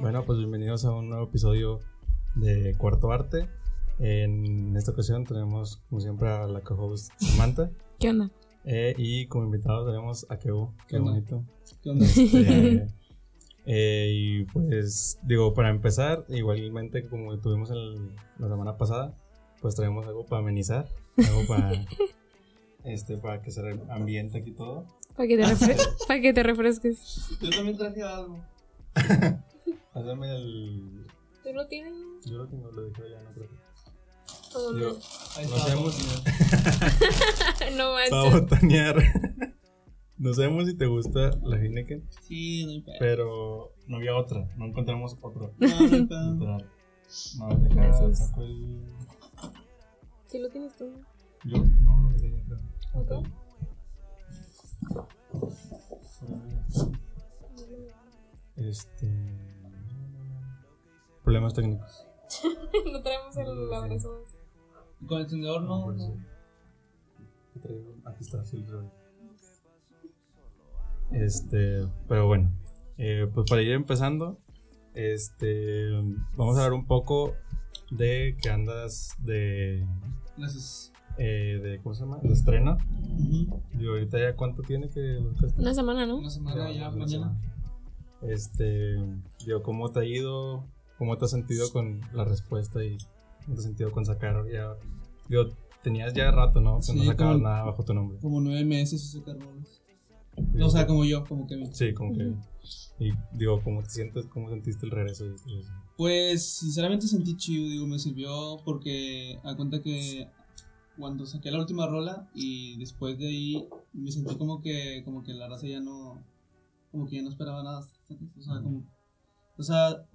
Bueno, pues bienvenidos a un nuevo episodio de Cuarto Arte. En esta ocasión tenemos, como siempre, a la co-host Samantha. ¿Qué onda? Eh, y como invitado tenemos a Kevo. Qué ¿Qué bonito. ¿Qué onda? Este, eh, y pues, digo, para empezar, igualmente como tuvimos el- la semana pasada, pues traemos algo para amenizar, algo para, este, para que se ambiente aquí todo. Para que, te refre- pa' que te refresques. Yo también traje algo. Pásame el... ¿Tú lo tienes? Yo lo tengo, lo dejé allá, no creo. ¿O Digo, no? No sabemos, no para manches. botanear. No sabemos si te gusta la Heineken, Sí, no pero no había otra, no encontramos otra. No, no. No, deja, Gracias. saco el... ¿Sí lo tienes tú? Yo, no, lo dejé allá, creo. Ok. Este. Problemas técnicos. no traemos el abrazo. Con el encendedor no. Aquí está, filtro. Este, pero bueno, eh, pues para ir empezando, este, vamos a hablar un poco de que andas de, Gracias. eh, de ¿cómo se llama? De estreno. Digo, ahorita ya cuánto tiene que lo? Una semana, ¿no? Una semana ya, una mañana. semana. Este, digo, ¿cómo te ha ido? ¿Cómo te has sentido con la respuesta y cómo te has sentido con sacar ya? Digo, tenías ya rato, ¿no? Que Sí, no sacabas como- nada bajo tu nombre. Como nueve meses ese carbones. O sea, como yo, como Kevin. Sí, como que. Y digo, ¿cómo te sientes? ¿Cómo sentiste el regreso? y eso? Pues sinceramente sentí chido, digo, me sirvió porque a cuenta que cuando saqué la última rola y después de ahí me sentí como que como que la raza ya no como que ya no esperaba nada, o sea, como o sea,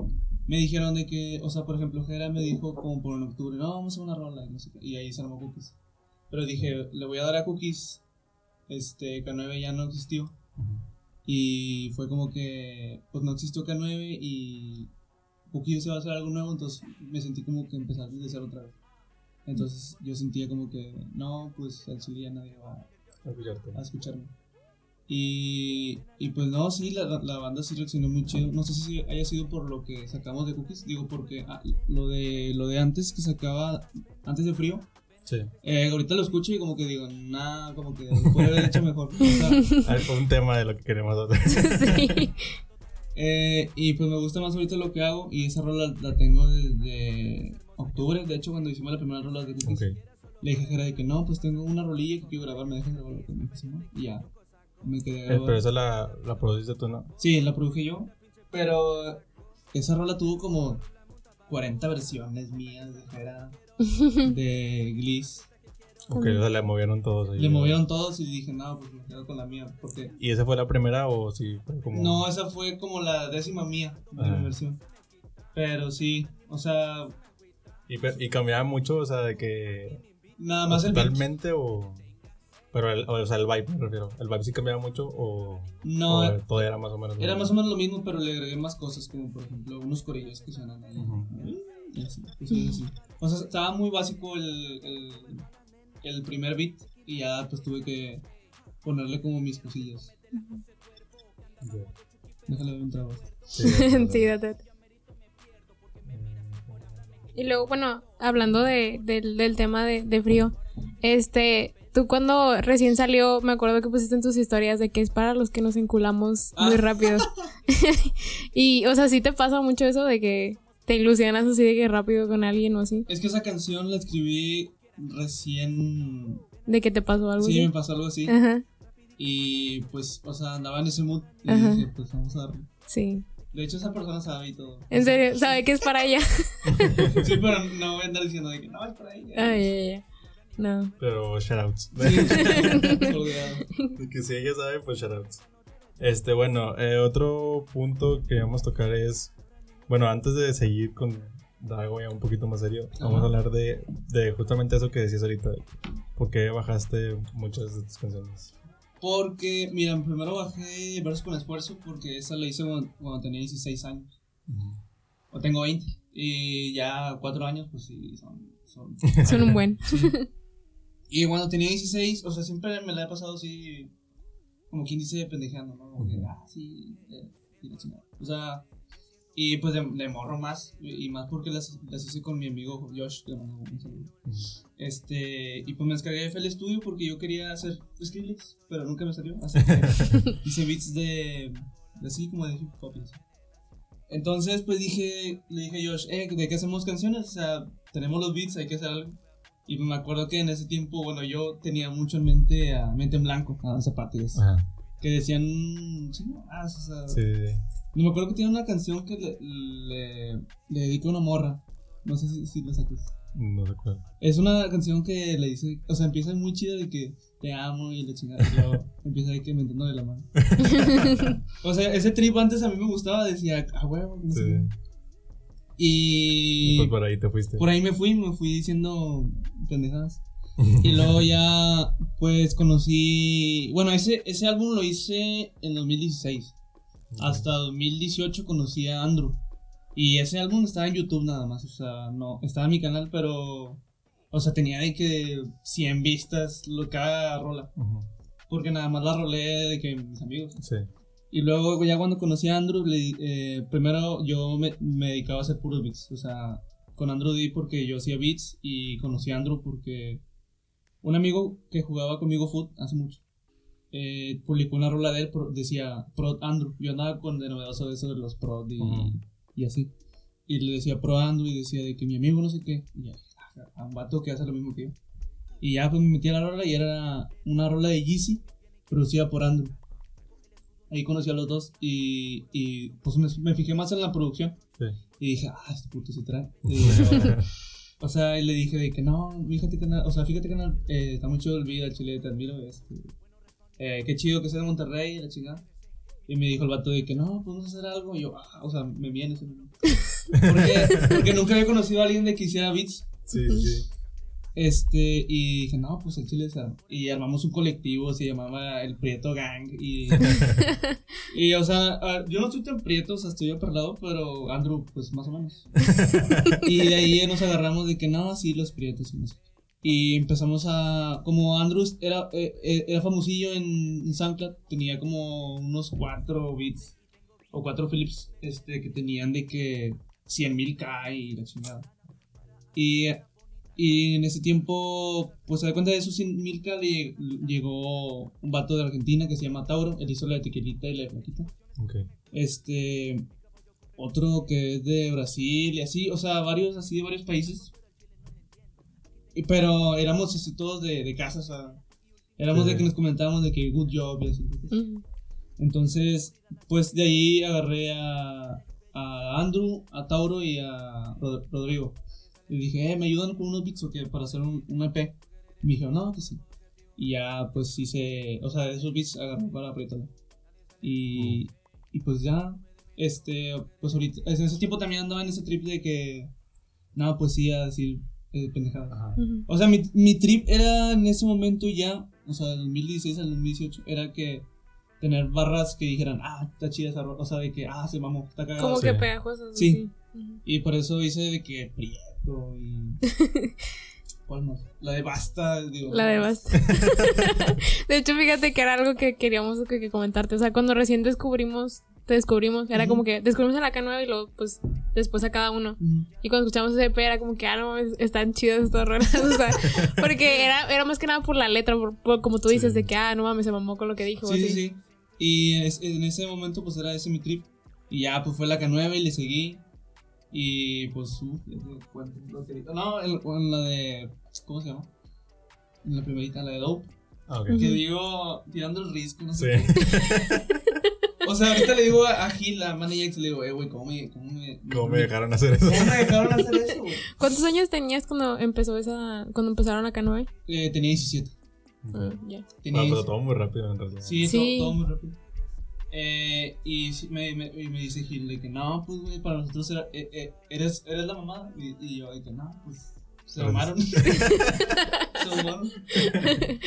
me dijeron de que, o sea, por ejemplo, Jera me dijo como por en octubre, no, vamos a una rola y no sé qué, y ahí se armó Cookies. Pero dije, le voy a dar a Cookies, este, K9 ya no existió. Y fue como que, pues no existió K9 y Cookies se va a hacer algo nuevo, entonces me sentí como que empezar desde cero otra vez. Entonces yo sentía como que, no, pues al chile ya nadie va a escucharme. Y, y pues no, sí, la, la banda sí reaccionó muy chido. No sé si haya sido por lo que sacamos de Cookies, digo porque ah, lo, de, lo de antes que sacaba, antes de frío, Sí. eh, ahorita lo escucho y como que digo, nah, como que lo puede haber hecho mejor. O sea, fue un tema de lo que queremos sí. Eh, y pues me gusta más ahorita lo que hago y esa rola la tengo desde octubre, de hecho cuando hicimos la primera rola de Cookies, ok. le dije a Jera de que no, pues tengo una rolilla que quiero grabar, me dejas grabar me dijo, "Simón", y ya, me quedé Eh, pero esa la, la produciste tú, ¿no? Sí, la produje yo, pero esa rola tuvo como 40 versiones mías de Jera, de Gliss, Ok, o sea, le movieron todos ahí. le movieron todos y dije, no, pues me quedo con la mía, porque... ¿Y esa fue la primera o sí? Fue como... No, esa fue como la décima mía de Ah. mi versión. Pero sí, o sea, ¿Y, y cambiaba mucho, o sea, de que... nada más el beat. ¿Totalmente o...? Pero, el, o sea, el vibe me refiero. ¿El vibe sí cambiaba mucho o...? No, o todo era más o menos... lo era mismo? más o menos lo mismo, pero le agregué más cosas, como por ejemplo unos corillos que suenan ahí. Y así. O sea, estaba muy básico el, el, el primer beat y ya pues tuve que ponerle como mis cosillas. Déjale un trabajo. Sí, sí, date. date. Y luego, bueno, hablando de, del, del tema de, de frío, este, tú cuando recién salió, me acuerdo que pusiste en tus historias de que es para los que nos enculamos muy Ah. rápido. y, o sea, sí te pasa mucho eso de que te ilusionas así de que rápido con alguien o así, Es que esa canción la escribí recién. de que te pasó algo Sí, me así. pasó algo así. Ajá, Y pues, o sea, andaba en ese mood y Ajá. dije, pues vamos a darle. sí. De hecho, esa persona sabe y todo. En serio, sabe que es para ella. Sí, pero no voy a andar diciendo de que no, es para ella. Ay, ay, ay. No. Pero shoutouts. Sí, que si ella sabe, pues shoutouts. Este, bueno, eh, otro punto que vamos a tocar es. Bueno, antes de seguir con algo ya un poquito más serio, vamos a hablar de, de justamente eso que decías ahorita. ¿Por qué bajaste muchas de tus canciones? Porque, mira, primero bajé Versos con Esfuerzo porque esa la hice cuando, cuando tenía 16 años. O tengo 20. Y ya 4 años, pues sí, son. son Son un buen. Y cuando tenía 16, o sea, siempre me la he pasado así, como quien dice, pendejeando, ¿no? Como que, ah, sí, eh, y la chingada. O sea, Y pues de, de morro más, y más porque las, las hice con mi amigo Josh, que le mando un saludo. Este, y pues me descargué FL Studio porque yo quería hacer Skrillex, pero nunca me salió. Así que hice beats de, de así como de hip hop. así. Entonces, pues dije, le dije a Josh, eh, ¿de qué hacemos canciones? O sea, tenemos los beats, hay que hacer algo. Y me acuerdo que en ese tiempo, bueno, yo tenía mucho en mente a Mente en Blanco, a Dan Zapatillas, Ajá. que decían, sí, no, ah, o sea, Sí, sí, sí. y me acuerdo que tiene una canción que le, le, le dedica a una morra. No sé si, si la saques. No recuerdo. Es una canción que le dice, o sea, empieza muy chida de que te amo y la chingada. Y luego empieza ahí que de la mano. o sea, ese trip antes a mí me gustaba, decía, ah, huevo. no sé Sí. Y Pues por ahí te fuiste. por ahí me fui, me fui diciendo pendejadas. Y luego ya, pues conocí. Bueno, ese, ese álbum lo hice en 2016. Hasta 2018 conocí a Andrew. Y ese álbum estaba en YouTube nada más. O sea, no, estaba en mi canal, pero. O sea, tenía de que 100 vistas lo, cada rola. Porque nada más la rolé de que mis amigos. Sí. Y luego, ya cuando conocí a Andrew, le- eh, primero yo me, me dedicaba a hacer puros beats. O sea, con Andrew di porque yo hacía beats y conocí a Andrew porque un amigo que jugaba conmigo foot hace mucho eh, publicó una rola de él, decía Prod Andrew. Yo andaba con de novedoso de eso de los Prod y, y así. Y le decía Pro Andrew y decía de que mi amigo no sé qué. Y ya, a un vato que hace lo mismo que yo. Y ya pues me metí a la rola y era una rola de Yeezy producida por Andrew. Ahí conocí a los dos y, y pues me, me fijé más en la producción. Sí. Y dije, ah, este puto se trae. O sea, y le dije de que no, fíjate que, o sea, fíjate que eh, está muy chido el video, Chile, te admiro. Este, eh, qué chido que sea de Monterrey, la chingada. Y me dijo el vato de que no, podemos hacer algo. Y yo, ah, o sea, me viene ese momento. Porque, porque nunca había conocido a alguien de que hiciera beats. Sí, sí. Este, y dije, no, pues el chile se. Y armamos un colectivo, se llamaba el Prieto Gang. Y, y o sea, yo no estoy tan prieto, o sea, estoy lado pero Andrew, pues más o menos. Y de ahí nos agarramos de que no, sí, los prietos y no sé. Y empezamos a. Como Andrew era, eh, eh, era famosillo en, en SoundCloud, tenía como unos cuatro beats o cuatro Philips este, que tenían de que 100.000 K y la chingada. Y, y en ese tiempo, pues se da cuenta de esos 100.000 K, le- llegó un vato de Argentina que se llama Tauro, él hizo la de tequilita y la de flaquita. Ok. Este. Otro que es de Brasil y así, o sea, varios así de varios países. Y, pero éramos así todos de, de casa, o sea. Éramos de que nos comentábamos de que good job y así. Entonces, pues de ahí agarré a, a Andrew, a Tauro y a Rod- Rodrigo. Y dije, eh, ¿me ayudan con unos beats o qué? Para hacer un, un EP. Y me dijeron, no, que sí. Y ya, pues hice, o sea, esos beats agarré para apretarlo. Y, y pues ya, este, pues ahorita, en ese tiempo también andaba en ese trip de que, nada, poesía, decir eh, pendejadas. Ajá. Ujú. O sea, mi, mi trip era en ese momento ya, o sea, del 2016 al 2018, era que tener barras que dijeran, ah, está chida esa rola, o sea, de que, ah, se mamó, está cagado. Como Sí. que pegajosas. Sí. así. Ujú. Y por eso hice de que Prieto y. ¿Cuál más? La de Basta, digo. La de Basta. de hecho, fíjate que era algo que queríamos que, que comentarte. O sea, cuando recién descubrimos, te descubrimos, era como que descubrimos a la K9 y luego, pues, después a cada uno. Y cuando escuchamos ese EP era como que, ah, no, mames, están chidas estas rolas. O sea, porque era, era más que nada por la letra, por, por- como tú dices, Sí. de que, ah, no mames, se mamó con lo que dijo. Sí, sí, sí. Y es- en ese momento, pues era ese mi trip. Y ya, pues fue la K9 y le seguí. Y pues, uh, No, en, en la de. ¿Cómo se llama? En la primerita, la de Dope. Ah, ok. Ujú. Que digo, tirando el risco, no Sí. sé. qué. O sea, ahorita le digo a, Gil, a Manny Jax, le digo, eh, güey, ¿cómo me, cómo me. ¿Cómo me dejaron hacer eso? ¿Cómo me dejaron hacer eso, güey? ¿Cuántos años tenías cuando empezó esa, cuando empezaron a K9? Eh, tenía 17. Ah, ya. Tenía Ah, pero 17. todo muy rápido en realidad. Sí, Sí. Todo, todo muy rápido. Eh, y me, me, y me dice Gil de que no, pues güey, para nosotros era, eh, eh, eres, eres la mamá. Y, y yo de que no, pues se se mamaron.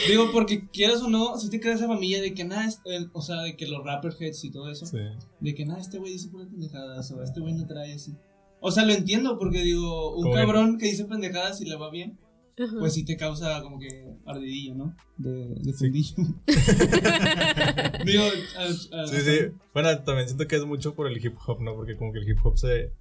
Digo, porque quieras o no, si te creas esa familia de que nada, o sea, de que los rapper heads y todo eso, Sí. de que nada, este güey dice puras pendejadas, o este güey no trae así. O sea, lo entiendo porque digo, un cabrón que dice pendejadas y le va bien, Ajá. pues sí te causa como que ardidillo, ¿no? De, de Sí. fundillo. Digo, a- a- Sí, sí. Bueno, también siento que es mucho por el hip hop, ¿no? Porque como que el hip hop se...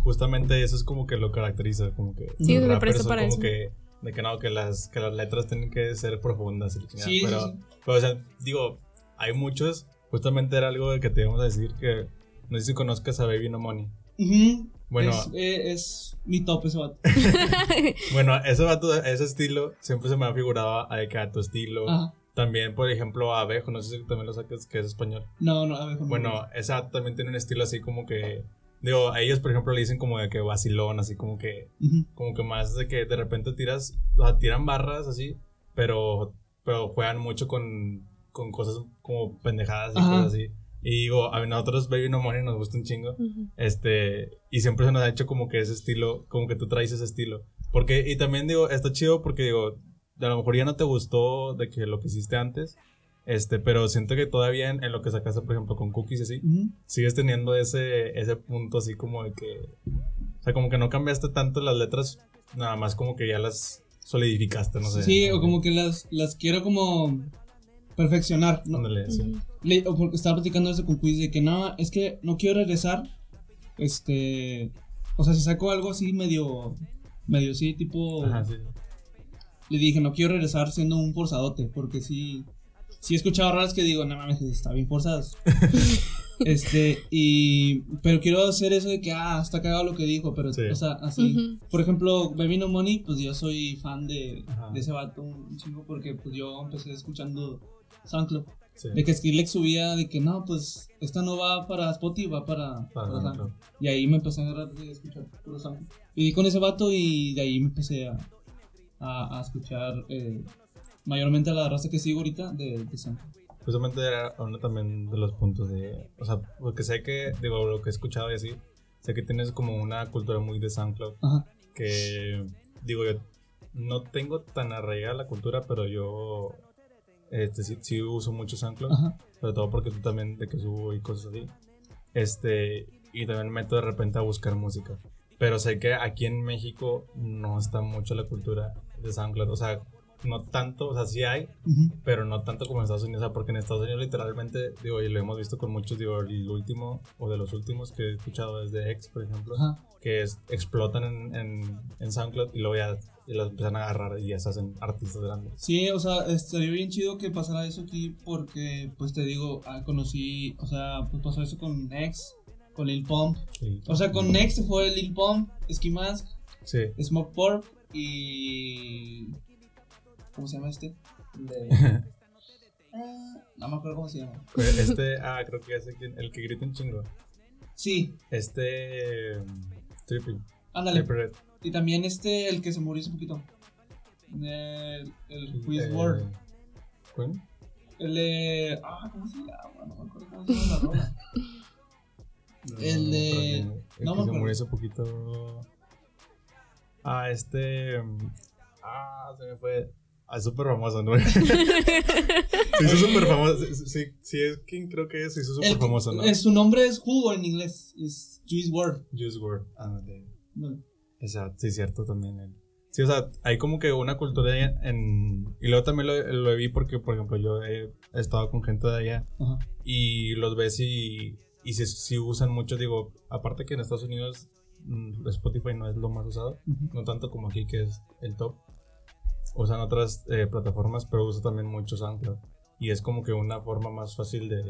Justamente eso es como que lo caracteriza, como que... Sí, presta son para como eso. que... De que no, que las, que las letras tienen que ser profundas y la chingada, Sí, sí, pero, sí. pero, o sea, digo, hay muchos... Justamente era algo que te íbamos a decir que... No sé si conozcas a Baby No Money. Ujú. Bueno, Es, eh, es mi top ese vato. bueno, ese vato, ese estilo siempre se me ha figurado a, tu estilo. Ajá. También, por ejemplo, a Abejo, no sé si también lo saques, que es español. No, no, a ver. Bueno, ese vato también tiene un estilo así como que. Digo, a ellos, por ejemplo, le dicen como de que vacilón, así como que. Como que más de que de repente tiras. O sea, tiran barras así, pero. Pero juegan mucho con. Con cosas como pendejadas y Ajá. cosas así. Y digo, a nosotros Baby No Money nos gusta un chingo. Ujú. Este, y siempre se nos ha hecho como que ese estilo, como que tú traes ese estilo. Porque, y también digo, está chido porque digo, a lo mejor ya no te gustó de que lo que hiciste antes, este, pero siento que todavía en, en lo que sacaste, por ejemplo, con cookies y así, Ujú. sigues teniendo ese, ese punto así como de que, o sea, como que no cambiaste tanto las letras, nada más como que ya las solidificaste, no sé. Sí, o como que las, las quiero como perfeccionar. ¿no? Ándale, sí. Le- o porque estaba platicando eso con Quiz de que no, es que no quiero regresar. Este. O sea, si saco algo así medio. Medio sí, tipo. Ajá, sí. Le dije, no quiero regresar siendo un forzadote. Porque sí. Sí he escuchado raras que digo, no mames, está bien forzadas. este, y. Pero quiero hacer eso de que, ah, está cagado lo que dijo. Pero, Sí. o sea, así. Por ejemplo, Baby No Money, pues yo soy fan de, Ajá. de ese vato un chingo. Porque pues yo empecé escuchando SoundCloud. sí. De que Skrillex subía de que no, pues esta no va para Spotify, va para, Para para SoundCloud. SoundCloud. Y ahí me empecé a agarrar de escuchar puro SoundCloud. Y di con ese vato y de ahí me empecé a, a, a escuchar eh, mayormente a la raza que sigo ahorita de, de SoundCloud. Justamente era uno también de los puntos de. O sea, porque sé que, digo, lo que he escuchado y así, sé que tienes como una cultura muy de SoundCloud. Ajá. Que, digo, yo no tengo tan arraigada la cultura, pero yo este, sí, sí uso mucho SoundCloud. Ajá. Sobre todo porque tú también, de que subo y cosas así. Este, y también me meto de repente a buscar música. Pero sé que aquí en México no está mucho la cultura de SoundCloud. O sea, no tanto, o sea, sí hay, Ujú. pero no tanto como en Estados Unidos, o sea, porque en Estados Unidos literalmente, digo, y lo hemos visto con muchos, digo, el último o de los últimos que he escuchado es de X, por ejemplo, Ajá. que es, explotan en, en, en SoundCloud y luego ya y los empiezan a agarrar y ya se hacen artistas grandes. Sí, o sea, estaría bien chido que pasara eso aquí porque, pues te digo, ah, conocí, o sea, pues pasó eso con Nex, con Lil Pump. Sí. O sea, con Nex fue Lil Pump, Ski Mask, Sí. Smoke Pork y. ¿Cómo se llama este? De- Ah, no me acuerdo cómo se llama. Este, ah, creo que es el que, el que grita un chingo. Sí, Este. um, Trippy. ándale. Y también este, el que se murió hace poquito. El, el Quiz Eh. El de. Ah, ¿cómo se llama? No me acuerdo cómo se llama la rola. El de- que- el no que me se murió hace poquito. Ah, este. Ah, se me fue. Ah, es súper famoso, ¿no? se hizo súper famoso. Sí, sí, es quien creo que es, se hizo súper famoso, ¿no? eh, su nombre es Jugo en inglés. Es Juice WRLD. Juice WRLD. Ah, de. No. Exacto, sí, cierto también. Sí, o sea, hay como que una cultura en... Y luego también lo, lo vi porque, por ejemplo, yo he estado con gente de allá y los ves y, y si, si usan mucho, digo, aparte que en Estados Unidos mm, Spotify no es lo más usado, Ujú. no tanto como aquí que es el top. Usan otras eh, plataformas, pero usan también mucho SoundCloud. Y es como que una forma más fácil de...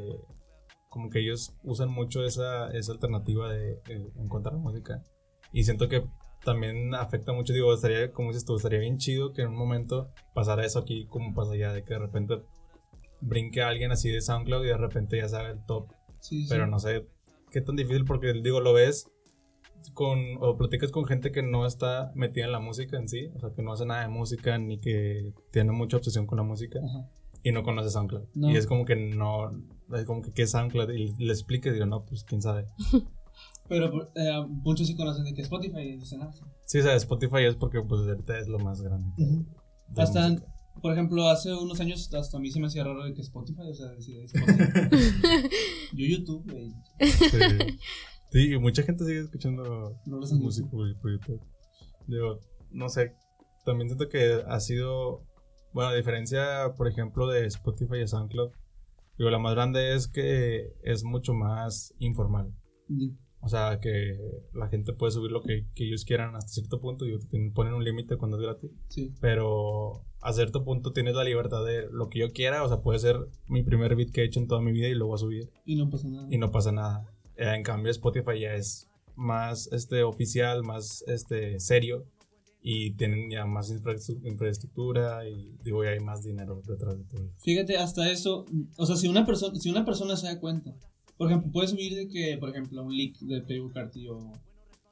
Como que ellos usan mucho esa, esa alternativa de, de encontrar música. Y siento que también afecta mucho, digo, estaría, como dices tú, estaría bien chido que en un momento pasara eso aquí como pasa allá, de que de repente brinque a alguien así de SoundCloud y de repente ya se haga el top. Sí, sí. Pero no sé qué tan difícil porque, digo, lo ves con, o platicas con gente que no está metida en la música en sí, o sea, que no hace nada de música ni que tiene mucha obsesión con la música Ajá. y no conoce SoundCloud. No. Y es como que no, es como que qué es SoundCloud y le expliques y digo, no, pues quién sabe. Pero eh, muchos sí conocen de que Spotify y dicen, ah, sí. Sí, o sea, Spotify es porque pues ahorita es lo más grande. Hasta, música. por ejemplo, hace unos años hasta a mí se me hacía raro de que Spotify, o sea, decía Spotify. Yo YouTube, Sí. Sí, y mucha gente sigue escuchando no música por, por YouTube. Digo, no sé. también siento que ha sido, bueno, a diferencia, por ejemplo, de Spotify y SoundCloud, digo, la más grande es que es mucho más informal. O sea, que la gente puede subir lo que, que ellos quieran hasta cierto punto. Digo, te ponen un límite cuando es gratis. Sí. Pero a cierto punto tienes la libertad de lo que yo quiera. O sea, puede ser mi primer beat que he hecho en toda mi vida y lo voy a subir. Y no pasa nada. Y no pasa nada. Eh, en cambio, Spotify ya es más este, oficial, más este, serio. Y tienen ya más infraestru- infraestructura y digo, ya hay más dinero detrás de todo. Fíjate, hasta eso, o sea, si una persona, si una persona se da cuenta, por ejemplo, puedes subir de que, por ejemplo, un leak de Playboy Carti o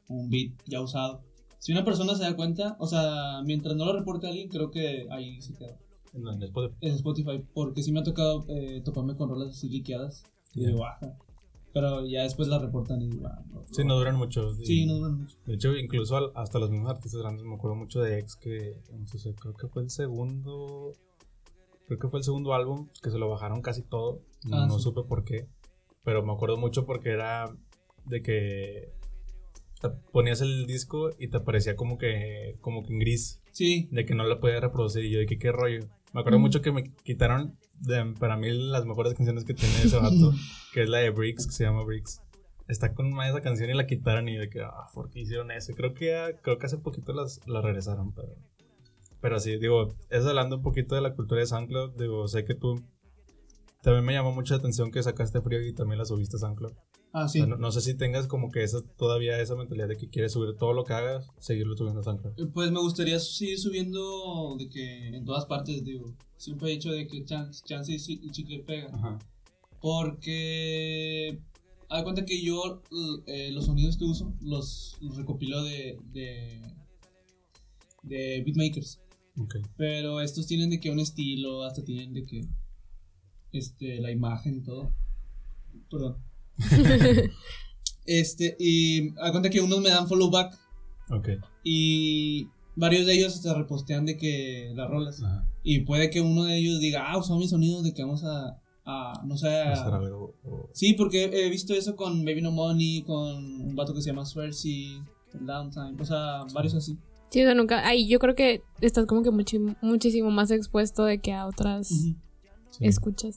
un beat ya usado. Si una persona se da cuenta, o sea, mientras no lo reporte a alguien, creo que ahí se queda. En en Spotify. En Spotify, porque sí me ha tocado eh, toparme con rolas así liqueadas. Y Ya. digo, baja. Pero ya después la reportan y no, Sí, no duran mucho. Sí, no duran mucho. De hecho, incluso al- hasta los mismos artistas grandes, me acuerdo mucho de X que en su- creo que fue el segundo, creo que fue el segundo álbum que se lo bajaron casi todo. Ah, no sí. supe por qué, pero me acuerdo mucho porque era de que ponías el disco y te aparecía como que como que en gris, Sí, de que no lo podía reproducir y yo de que qué rollo. Me acuerdo Mm. mucho que me quitaron de, para mí las mejores canciones que tiene ese vato, que es la de Bricks, que se llama Bricks. Está con más esa canción y la quitaron y de que, ah, ¿por qué hicieron eso? Creo que, creo que hace poquito las, la regresaron, pero... Pero sí, digo, es hablando un poquito de la cultura de SoundCloud, digo, sé que tú... También me llamó mucha atención que sacaste Frío y también la subiste a SoundCloud. ah, O sí. sea, no, no sé si tengas como que esa, todavía esa mentalidad de que quieres subir todo lo que hagas, seguirlo subiendo a SoundCloud. Eh, Pues me gustaría seguir subiendo de que en todas partes, digo. Siempre he dicho de que chance, chance y chi- y chicle pega. Ajá. Porque. Haz cuenta que yo eh, los sonidos que uso los, los recopilo de, de. de beatmakers. Ok. Pero estos tienen de que un estilo, hasta tienen de que. Este, la imagen y todo. Perdón. este, y de cuenta que unos me dan follow back. Ok. Y varios de ellos hasta repostean de que las rolas. Ajá. Y puede que uno de ellos diga, ah, usó mis sonidos de que vamos a, a no sé, a- Hacer algo. o- Sí, porque he visto eso con Baby No Money, con un vato que se llama Swersy, Downtime, o sea, varios así. Sí, o sea, nunca. Ahí yo creo que estás como que muchi- muchísimo más expuesto de que a otras. Sí. escuchas.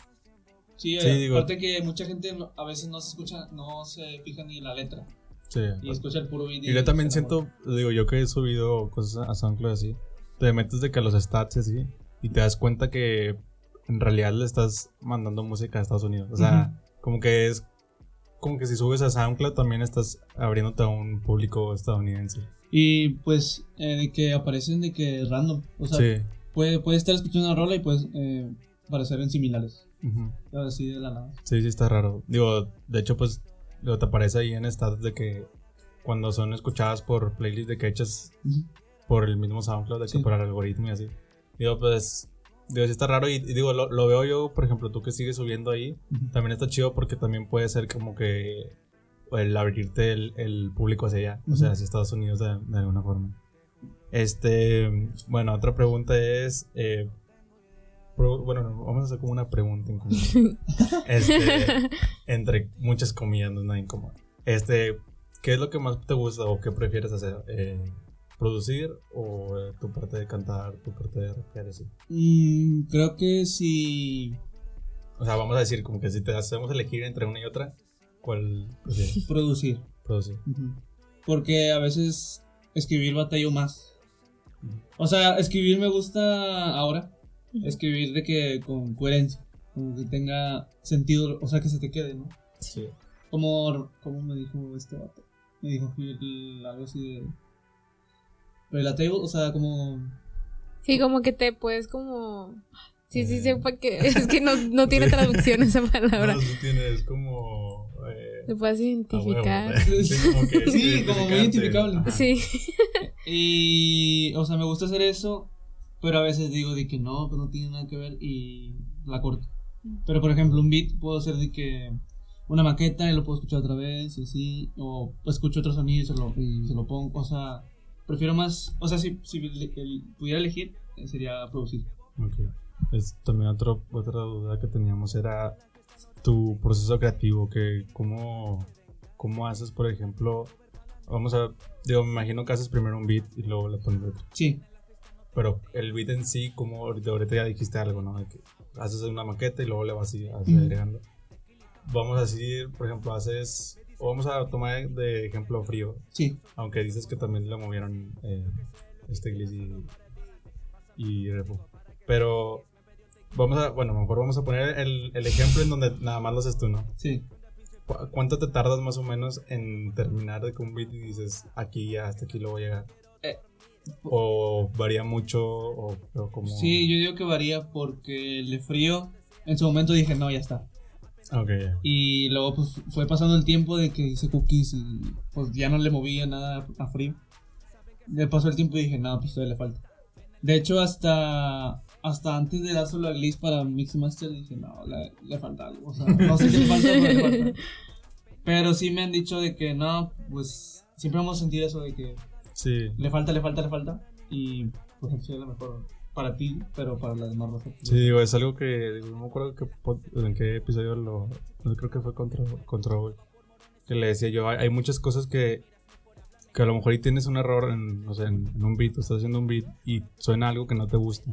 Sí, Sí, eh, digo- aparte que mucha gente no- a veces no se escucha, no se fija ni en la letra Sí. y escucha el puro beat. Y yo también siento, digo, yo que he subido cosas a SoundCloud así, te metes de que a los stats y así, y te das cuenta que en realidad le estás mandando música a Estados Unidos. O sea, como que es, como que si subes a SoundCloud también estás abriéndote a un público estadounidense. Y pues eh, de que aparecen de que random, o sea, sí. puede, puede estar escuchando una rola y puedes eh, aparecer en similares, Ujú. así de la nada. Sí, sí, está raro. Digo, de hecho, pues, digo, te aparece ahí en stats de que cuando son escuchadas por playlists de que hechas Ujú. por el mismo SoundCloud, de que Sí. por el algoritmo y así. Digo, pues, digo, sí está raro y, y digo, lo, lo veo yo, por ejemplo, tú que sigues subiendo ahí, Ujú. también está chido porque también puede ser como que el abrirte el, el público hacia allá, o sea, hacia Estados Unidos de, de alguna forma. Este, bueno, otra pregunta es, eh, pro- bueno, no, vamos a hacer como una pregunta en común. Este, entre muchas comillas, no es nada incómodo. Este, ¿qué es lo que más te gusta o qué prefieres hacer? Eh, ¿Producir o eh, tu parte de cantar, tu parte de rapear así? Mm, creo que si O sea, vamos a decir como que si te hacemos elegir entre una y otra, ¿cuál prefieres? producir. Producir. Porque a veces escribir batallo más. O sea, escribir me gusta ahora. Escribir de que con coherencia. Como que tenga sentido, o sea, que se te quede, ¿no? Sí. Como, como me dijo este vato. Me dijo Gil algo así de. Relatable, o sea, como. Sí, como que te puedes como... Sí, sí, sepa que... Es que no, no tiene traducción esa palabra. No, tiene, es como... eh, Te puedes identificar. ¿eh? Sí, como que Sí, como muy identificable. Ajá. Sí. Y. O sea, me gusta hacer eso. Pero a veces digo de que no, pues no tiene nada que ver y la corto. Pero por ejemplo, un beat puedo hacer de que una maqueta y lo puedo escuchar otra vez y así. O escucho otro sonido y se lo, y se lo pongo. O sea, prefiero más. O sea, si, si el- el- pudiera elegir, eh, sería producir. Ok. Es, también otro, otra duda que teníamos era tu proceso creativo, que cómo, cómo haces, por ejemplo, vamos a, digo, me imagino que haces primero un beat y luego le pones letra. Sí. Pero el beat en sí, como ahorita, ahorita ya dijiste algo, ¿no? De que haces una maqueta y luego le vas así, así Ujú. agregando. Vamos a decir, por ejemplo, haces, o vamos a tomar de ejemplo frío, Sí. aunque dices que también le movieron eh, este Gliss y, y Repo. Pero vamos a, bueno, mejor vamos a poner el, el ejemplo en donde nada más lo haces tú, ¿no? Sí. ¿Cu- ¿Cuánto te tardas más o menos en terminar de que un beat y dices, aquí ya, hasta aquí lo voy a llegar? Eh. O varía mucho, o, o como... Sí, yo digo que varía porque el frío, en su momento dije, no, ya está. Ok, ya. Y luego pues fue pasando el tiempo de que hice cookies y pues ya no le movía nada a frío. Le pasó el tiempo y dije, no, pues todavía le falta. De hecho, hasta hasta antes de dárselo a Gliss para Mix Master dije, no, le, le falta algo. O sea, no sé qué le falta, pero le falta. Pero sí me han dicho de que no, pues siempre vamos a sentir eso de que Sí. le falta, le falta, le falta. Y pues eso es lo mejor para ti, pero para las demás razas. Sí, digo, es algo que digo, no me acuerdo pod- en qué episodio lo. no, creo que fue contra, contra Owl, Que le decía yo, hay, hay muchas cosas que. Que a lo mejor ahí tienes un error en, o sea, en, en un beat, o estás haciendo un beat y suena algo que no te gusta.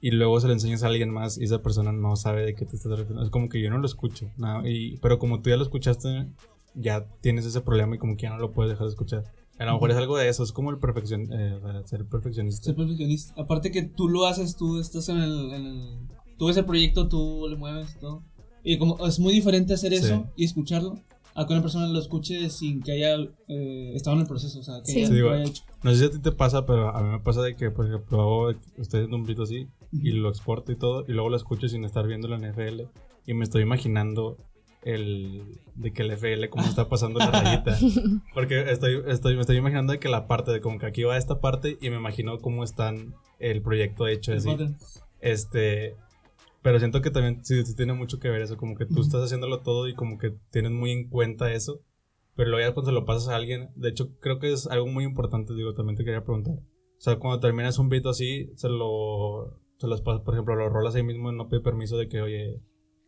Y luego se lo enseñas a alguien más y esa persona no sabe de qué te estás refiriendo. Es como que yo no lo escucho. nada, y, pero como tú ya lo escuchaste, ya tienes ese problema y como que ya no lo puedes dejar de escuchar. A lo mejor es algo de eso, es como el perfección, eh, ser perfeccionista. Ser perfeccionista. Aparte que tú lo haces, tú estás en el, en el- Tú ves el proyecto, tú le mueves todo. Y como es muy diferente hacer eso Sí. y escucharlo a que una persona lo escuche sin que haya eh, estado en el proceso. O sea, que Sí. ya Sí, digo, lo haya hecho. No sé si a ti te pasa, pero a mí me pasa de que, por ejemplo, hago, estoy haciendo un beat así y Ujú. lo exporto y todo, y luego lo escucho sin estar viendo la NFL y me estoy imaginando el de que el FL cómo está pasando la rayita. Porque estoy, estoy, me estoy imaginando de que la parte de como que aquí va esta parte y me imagino cómo están el proyecto hecho así. Este, pero siento que también sí, sí tiene mucho que ver eso, como que tú estás haciéndolo todo y como que tienes muy en cuenta eso, pero luego ya cuando se lo pasas a alguien, de hecho creo que es algo muy importante, digo, también te quería preguntar. O sea, cuando terminas un beat así, se lo, se los pasas, por ejemplo, lo rolas ahí mismo, no pide permiso de que, oye,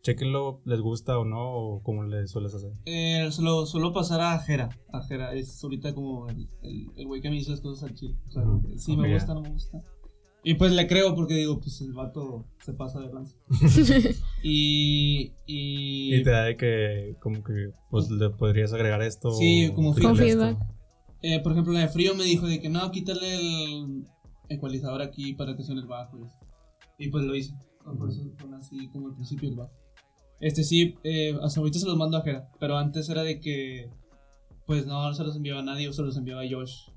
chequenlo, les gusta o no, o como le sueles hacer. Eh, solo, solo pasar a Jera. A Jera es ahorita como el el el güey que me dice las cosas al chile. O sea, que sí Ok, me gusta, no me gusta. Y pues le creo porque digo, pues el vato se pasa de lanza. y, y. Y te da de que, como que, pues le podrías agregar esto. Sí, o como feedback. Eh, por ejemplo, la de frío me dijo de que no, quítale el ecualizador aquí para que suene el bajo. Y, pues lo hice. Por eso suena así como al principio el bajo. Este sí, eh, hasta ahorita se los mando a Jera. Pero antes era de que, pues no, no se los enviaba a nadie, yo se los enviaba a Josh.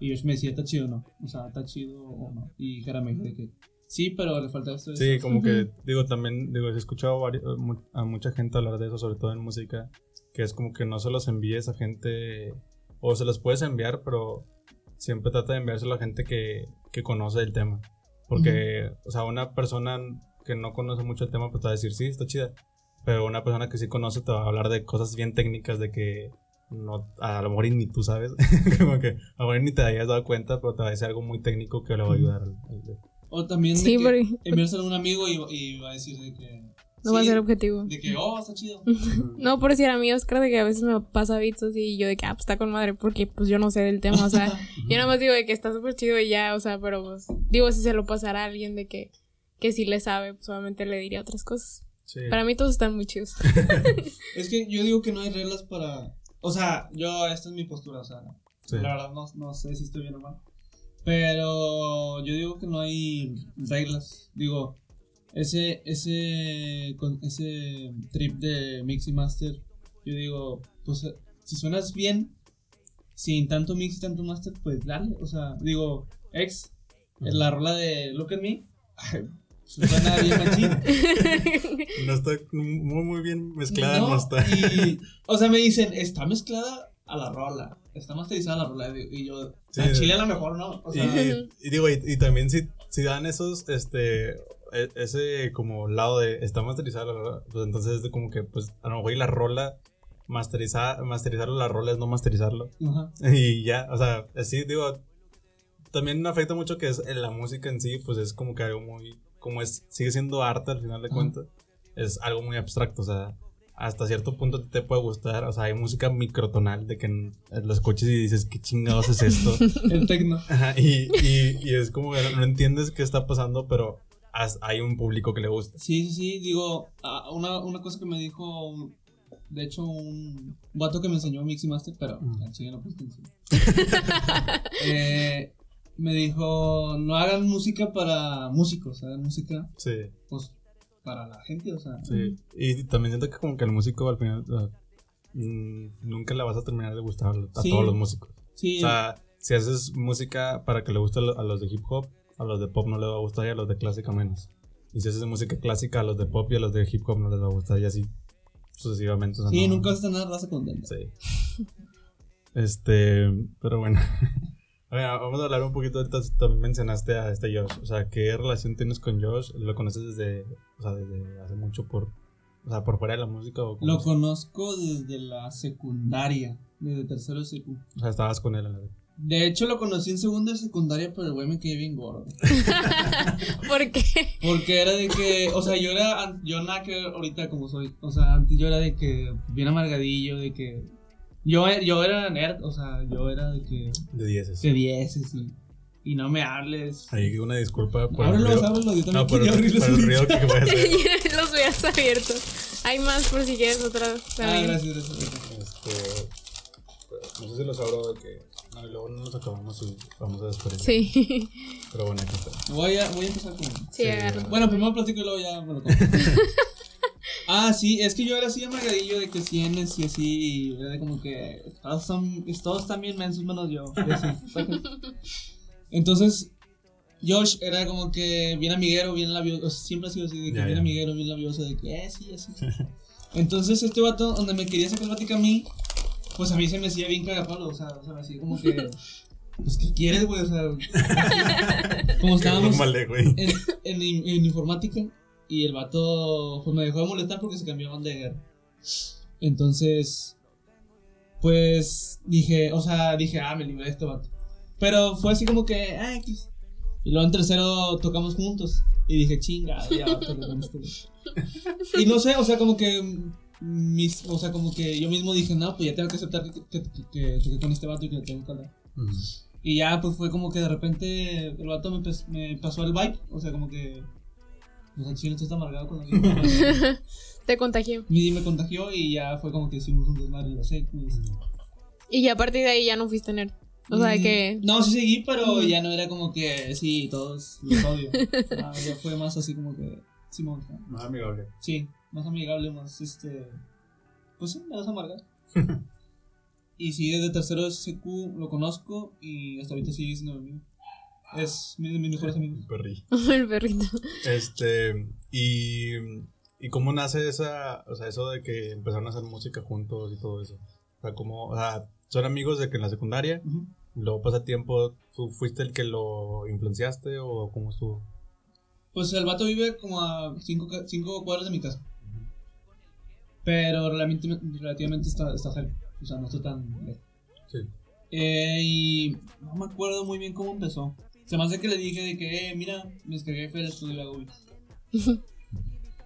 Y Josh me decía, ¿está chido o no? O sea, ¿está chido o no? Y Jera me dijo de que, sí, pero le falta esto. Sí, esto". como que, digo, también, digo, he escuchado vari- mu- a mucha gente hablar de eso, sobre todo en música, que es como que no se los envíes a gente, o se los puedes enviar, pero siempre trata de enviárselo a gente que, que conoce el tema. Porque, o sea, una persona que no conoce mucho el tema, pues te va a decir, sí, está chida. Pero una persona que sí conoce te va a hablar de cosas bien técnicas de que no, a lo mejor ni tú sabes, como que a lo mejor ni te hayas dado cuenta, pero te va a decir algo muy técnico que le va a ayudar. al- al- O también de Sí, que pero enviárselo a un amigo y, y va a decir de que... no va a ser objetivo. De que, oh, está chido. No, por decir a mí, Oscar, de que a veces me pasa bits así y yo de que, ah, pues está con madre, porque pues yo no sé del tema, o sea, yo nada más digo de que está súper chido y ya, o sea, pero pues, digo, si se lo pasara a alguien de que, que sí le sabe, pues obviamente le diría otras cosas. Sí. Para mí todos están muy chidos. Es que yo digo que no hay reglas para. O sea, yo, esta es mi postura, o sea, Sí. la verdad no, no sé si estoy bien o mal. Pero yo digo que no hay reglas. Digo, ese, ese, con ese trip de mix y master, yo digo, pues si suenas bien, sin tanto mix y tanto master, pues dale. O sea, digo, ex, la rola de Look at Me, suena bien machín. No está muy, muy bien mezclada, no, No, está. Y, o sea, me dicen, está mezclada a la rola, está masterizada la rola. Y yo, Sí. a Chile a lo mejor no. O Y, sea, y- y digo, y, y también si, si dan esos, este, e- ese como lado de está masterizada la rola, pues entonces es como que, pues, a lo mejor y la rola, masterizar, masterizar la rola es no masterizarlo. ajá. Y ya, o sea, así digo, también afecta mucho que es en la música en sí, pues es como que algo muy, como es, sigue siendo arte al final de cuentas, es algo muy abstracto, o sea, hasta cierto punto te puede gustar. O sea, hay música microtonal de que lo escuches y dices, ¿qué chingados es esto? El tecno. Ajá, y, y, y es como que no entiendes qué está pasando, pero has- hay un público que le gusta. Sí, sí, sí, digo, ah, una, una cosa que me dijo, de hecho, un vato que me enseñó Mix y Master, pero Mm. al chile no puse atención. Eh, me dijo, no hagan música para músicos, hagan música, Sí, pues, para la gente, o sea. sí. Y también siento que como que el músico al final o sea, mm, nunca le vas a terminar de gustar a Sí. todos los músicos. Sí, O sea, si haces música para que le guste a lo- a los de hip hop, a los de pop no les va a gustar y a los de clásica menos. Y si haces música clásica, a los de pop y a los de hip hop no les va a gustar y así sucesivamente. o sea, sí, no- nunca vas a tener raza contenta. Sí. Este, pero bueno. Oye, vamos a hablar un poquito ahorita. También mencionaste a este Josh. O sea, ¿qué relación tienes con Josh? ¿Lo conoces desde, o sea, desde hace mucho por, o sea, por fuera de la música? O, Lo es? conozco desde la secundaria, desde tercero de secu. o sea, estabas con él en la De hecho, lo conocí en segundo de secundaria, pero el güey me quedé bien gordo. ¿Por qué? Porque era de que, o sea, yo era, yo nada que ver ahorita como soy. O sea, antes yo era de que bien amargadillo, de que. Yo, yo era nerd, o sea, yo era de que. De 10. De 10 y, y no me hables. Ahí una disculpa por el Ábrelos, ruido. ábrelos, yo también No, por el, abrir por el los ruido que voy a hacer. Los hubieras abierto. Hay más por si quieres otra. Ah, también. gracias, gracias. Este, no sé si los abro de que. No, y luego no los acabamos y vamos a despedir. Sí. Pero bueno, aquí está. Voy a, voy a empezar con. Sí, Sí. Bueno, primero platico y luego ya me lo como. Ah, sí, es que yo era así amargadillo de que tienes y así, y era de como que todos, son, todos están bien mensos menos yo. así. Entonces, Josh era como que bien amiguero, bien labioso, o sea, siempre ha sido así, de que Ya, bien ya. amiguero, bien labioso, de que, eh, sí, así. Entonces, este vato, donde me quería sacar plática a mí, pues a mí se me hacía bien cagapalo, o sea, o sea, así como que, pues, ¿qué quieres, güey? O sea, así, como estábamos en, en informática y el vato pues me dejó de molestar porque se cambiaban de guerra. Entonces, pues dije, o sea, dije, ah, me libré de este vato. Pero fue así como que, ah, X. Y luego en tercero tocamos juntos. Y dije, chinga, ya este güey". Y no sé, o sea, como que. Mis, o sea, como que yo mismo dije, no, pues ya tengo que aceptar que, que, que, que toqué con este vato y que le tengo que hablar. Ujú. Y ya, pues fue como que de repente el vato me, me pasó el vibe. O sea, como que. Pues el chile está amargado con la Te contagió. Y me contagió y ya fue como que hicimos un desmadre en la secu. y ya a partir de ahí ya no fuiste nerd. O sea, de Mm, que. No, sí seguí, pero ya no era como que. Sí, todos los odio. Ah, ya fue más así como que. Simón. ¿no? Más amigable. Sí, más amigable, más este. Pues sí, menos amargado. y sí, desde tercero de secu lo conozco y hasta ahorita sigue siendo mi amigo. Es mi- de mis mejores amigos. El perrito. Este, y, y cómo nace esa, o sea, eso de que empezaron a hacer música juntos y todo eso. O sea, como, o sea, son amigos de que en la secundaria, luego pasa tiempo, ¿tú fuiste el que lo influenciaste o cómo estuvo? Pues el vato vive como a 5 cinco cuadras de mi casa. Pero relativamente, relativamente está, está cerca. O sea, no está tan lejos. Sí. Eh, y no me acuerdo muy bien cómo empezó. Se me hace que le dije de que, eh, mira, me descargué FL Studio y hago beats.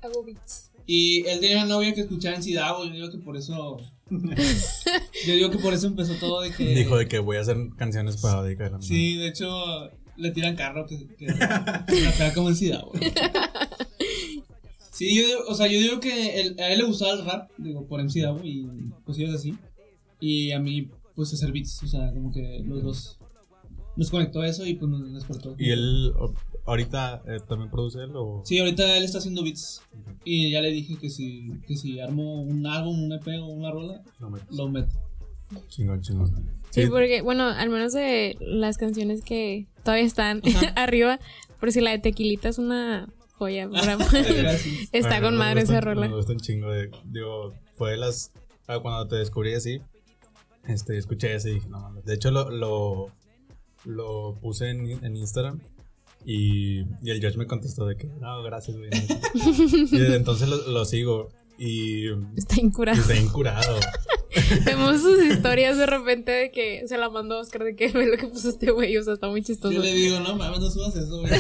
Hago beats. Y él tenía una novia que escuchaba en Sidabo. Yo digo que por eso. yo digo que por eso empezó todo de que. Dijo de que voy a hacer canciones para dedicar a mí. Sí, de hecho, le tiran carro que, que se la pega como en Sidabo. Sí, yo digo, o sea, yo digo que a él le gustaba el rap, digo, por MC Davo y cosillas así. Y a mí, pues, hacer beats, o sea, como que los dos nos conectó eso y pues nos despertó. ¿Y él ahorita eh, también produce él o...? Sí, ahorita él está haciendo beats. Y ya le dije que si, que si armo un álbum, un EP o una rola, me... lo meto. Chingón, chingón. Sí, porque, bueno, al menos de las canciones que todavía están arriba, por si la de Tequilita es una joya. Está Bueno, con madre esa rola. Me gusta un chingo de. Digo, fue de las. ah, Cuando te descubrí así, este, escuché ese y dije, no mames. De hecho, lo, lo, lo puse en, en Instagram y, y el George me contestó de que, no, gracias, güey. y desde entonces lo, lo sigo y, y Está incurado. está incurado. Vemos sus historias de repente de que se la mandó Oscar de que ve lo que puso este güey. O sea, está muy chistoso. Yo le digo, no mames, no subas eso, güey.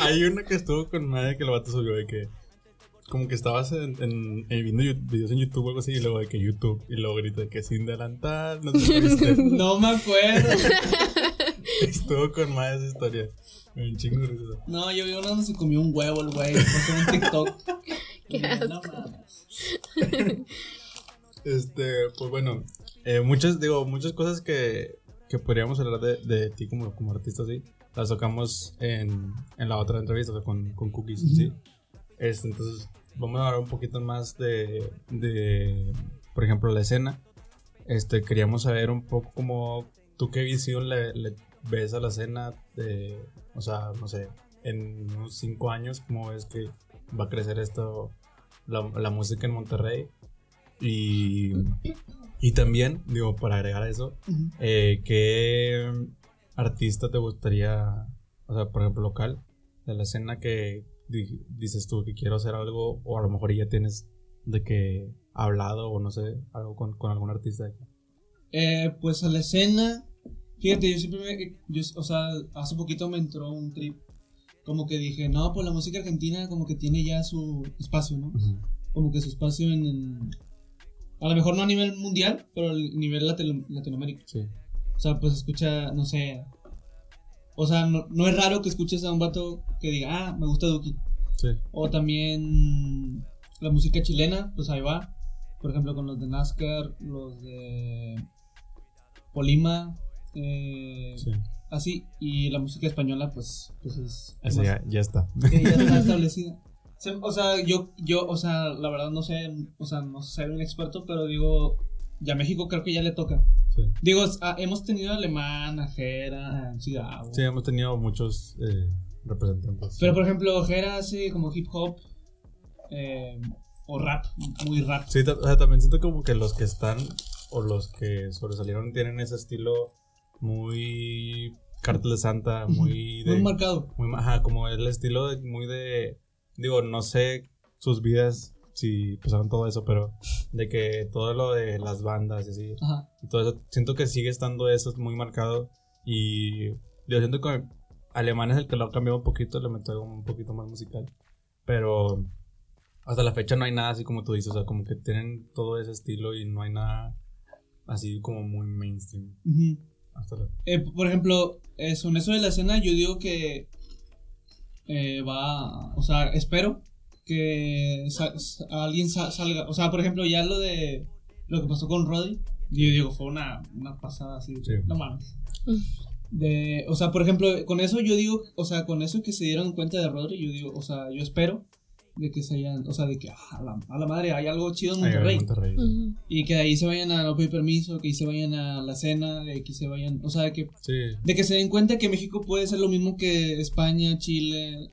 Hay una que estuvo con madre que el vato subió de que. Como que estabas en, en, en viendo videos en YouTube o algo así, y luego de que YouTube, y luego grita de que sin delantal, no te. No me acuerdo. Estuvo con más esa historia. Un chingo de risa. No, yo vi uno donde se comió un huevo el güey. Pasó un TikTok. Qué asco. No. Este, pues bueno, eh, muchas, digo, muchas cosas que, que podríamos hablar de, de ti como, como artista, sí, las tocamos en, en la otra entrevista, o sea, con, con Cookies, sí. Este, entonces, vamos a hablar un poquito más de, de, por ejemplo, la escena. Este, queríamos saber un poco como, tú qué visión le, le ves a la escena, de, o sea, no sé, en unos cinco años, cómo ves que va a crecer esto, la, la música en Monterrey. Y, y también, digo, para agregar a eso, eh, ¿qué artista te gustaría, o sea, por ejemplo, local, de la escena que dices tú que quiero hacer algo, o a lo mejor ya tienes de que hablado, o no sé, algo con, con algún artista de aquí? Eh, pues a la escena. Fíjate, yo siempre me. yo- o sea, hace poquito me entró un trip. Como que dije, no, pues la música argentina como que tiene ya su espacio, ¿no? Como que su espacio en. en- a lo mejor no a nivel mundial, pero a nivel latino- Latinoamérica. Sí. O sea, pues escucha, no sé. O sea, no, no es raro que escuches a un vato que diga, ah, me gusta Duki. Sí. O también la música chilena, pues ahí va. Por ejemplo, con los de NASCAR, los de Polima, eh, sí. así. Y la música española, pues, pues es. Más- ya, ya está. ya está establecida. O sea, yo, yo, o sea, la verdad no sé, o sea, no soy un experto, pero digo, ya México creo que ya le toca. Sí. Digo, ah, hemos tenido a Alemán, a Jera, a. Sí, hemos tenido muchos eh, representantes. Pero por ejemplo, Jera hace como hip hop eh, o rap, muy rap. Sí, o sea, también siento como que los que están o los que sobresalieron tienen ese estilo muy cartel de Santa, muy de Muy marcado. muy ajá, como el estilo de, muy de digo, no sé sus vidas si pasaron todo eso, pero de que todo lo de las bandas y así Ajá. y todo eso, siento que sigue estando eso muy marcado y yo siento que Alemán es el que lo ha cambiado un poquito, le metió algo un poquito más musical, pero hasta la fecha no hay nada así como tú dices, o sea, como que tienen todo ese estilo y no hay nada así como muy mainstream. Hasta la- Eh, por ejemplo, eso, en eso de la escena, yo digo que eh, va, o sea, espero que alguien sa- salga, o sea, por ejemplo, ya lo de lo que pasó con Roddy, yo digo, fue una, una pasada así, Sí. no mames. De, o sea, por ejemplo, con eso yo digo, o sea, con eso que se dieron cuenta de Rodri, yo digo, o sea, yo espero de que se hayan, o sea, de que ah, a, la, a la madre hay algo chido en Monterrey. Y que de ahí se vayan a No Pay Permiso, que ahí se vayan a la cena, de que se vayan, o sea, de que, Sí, de que se den cuenta que México puede ser lo mismo que España, Chile,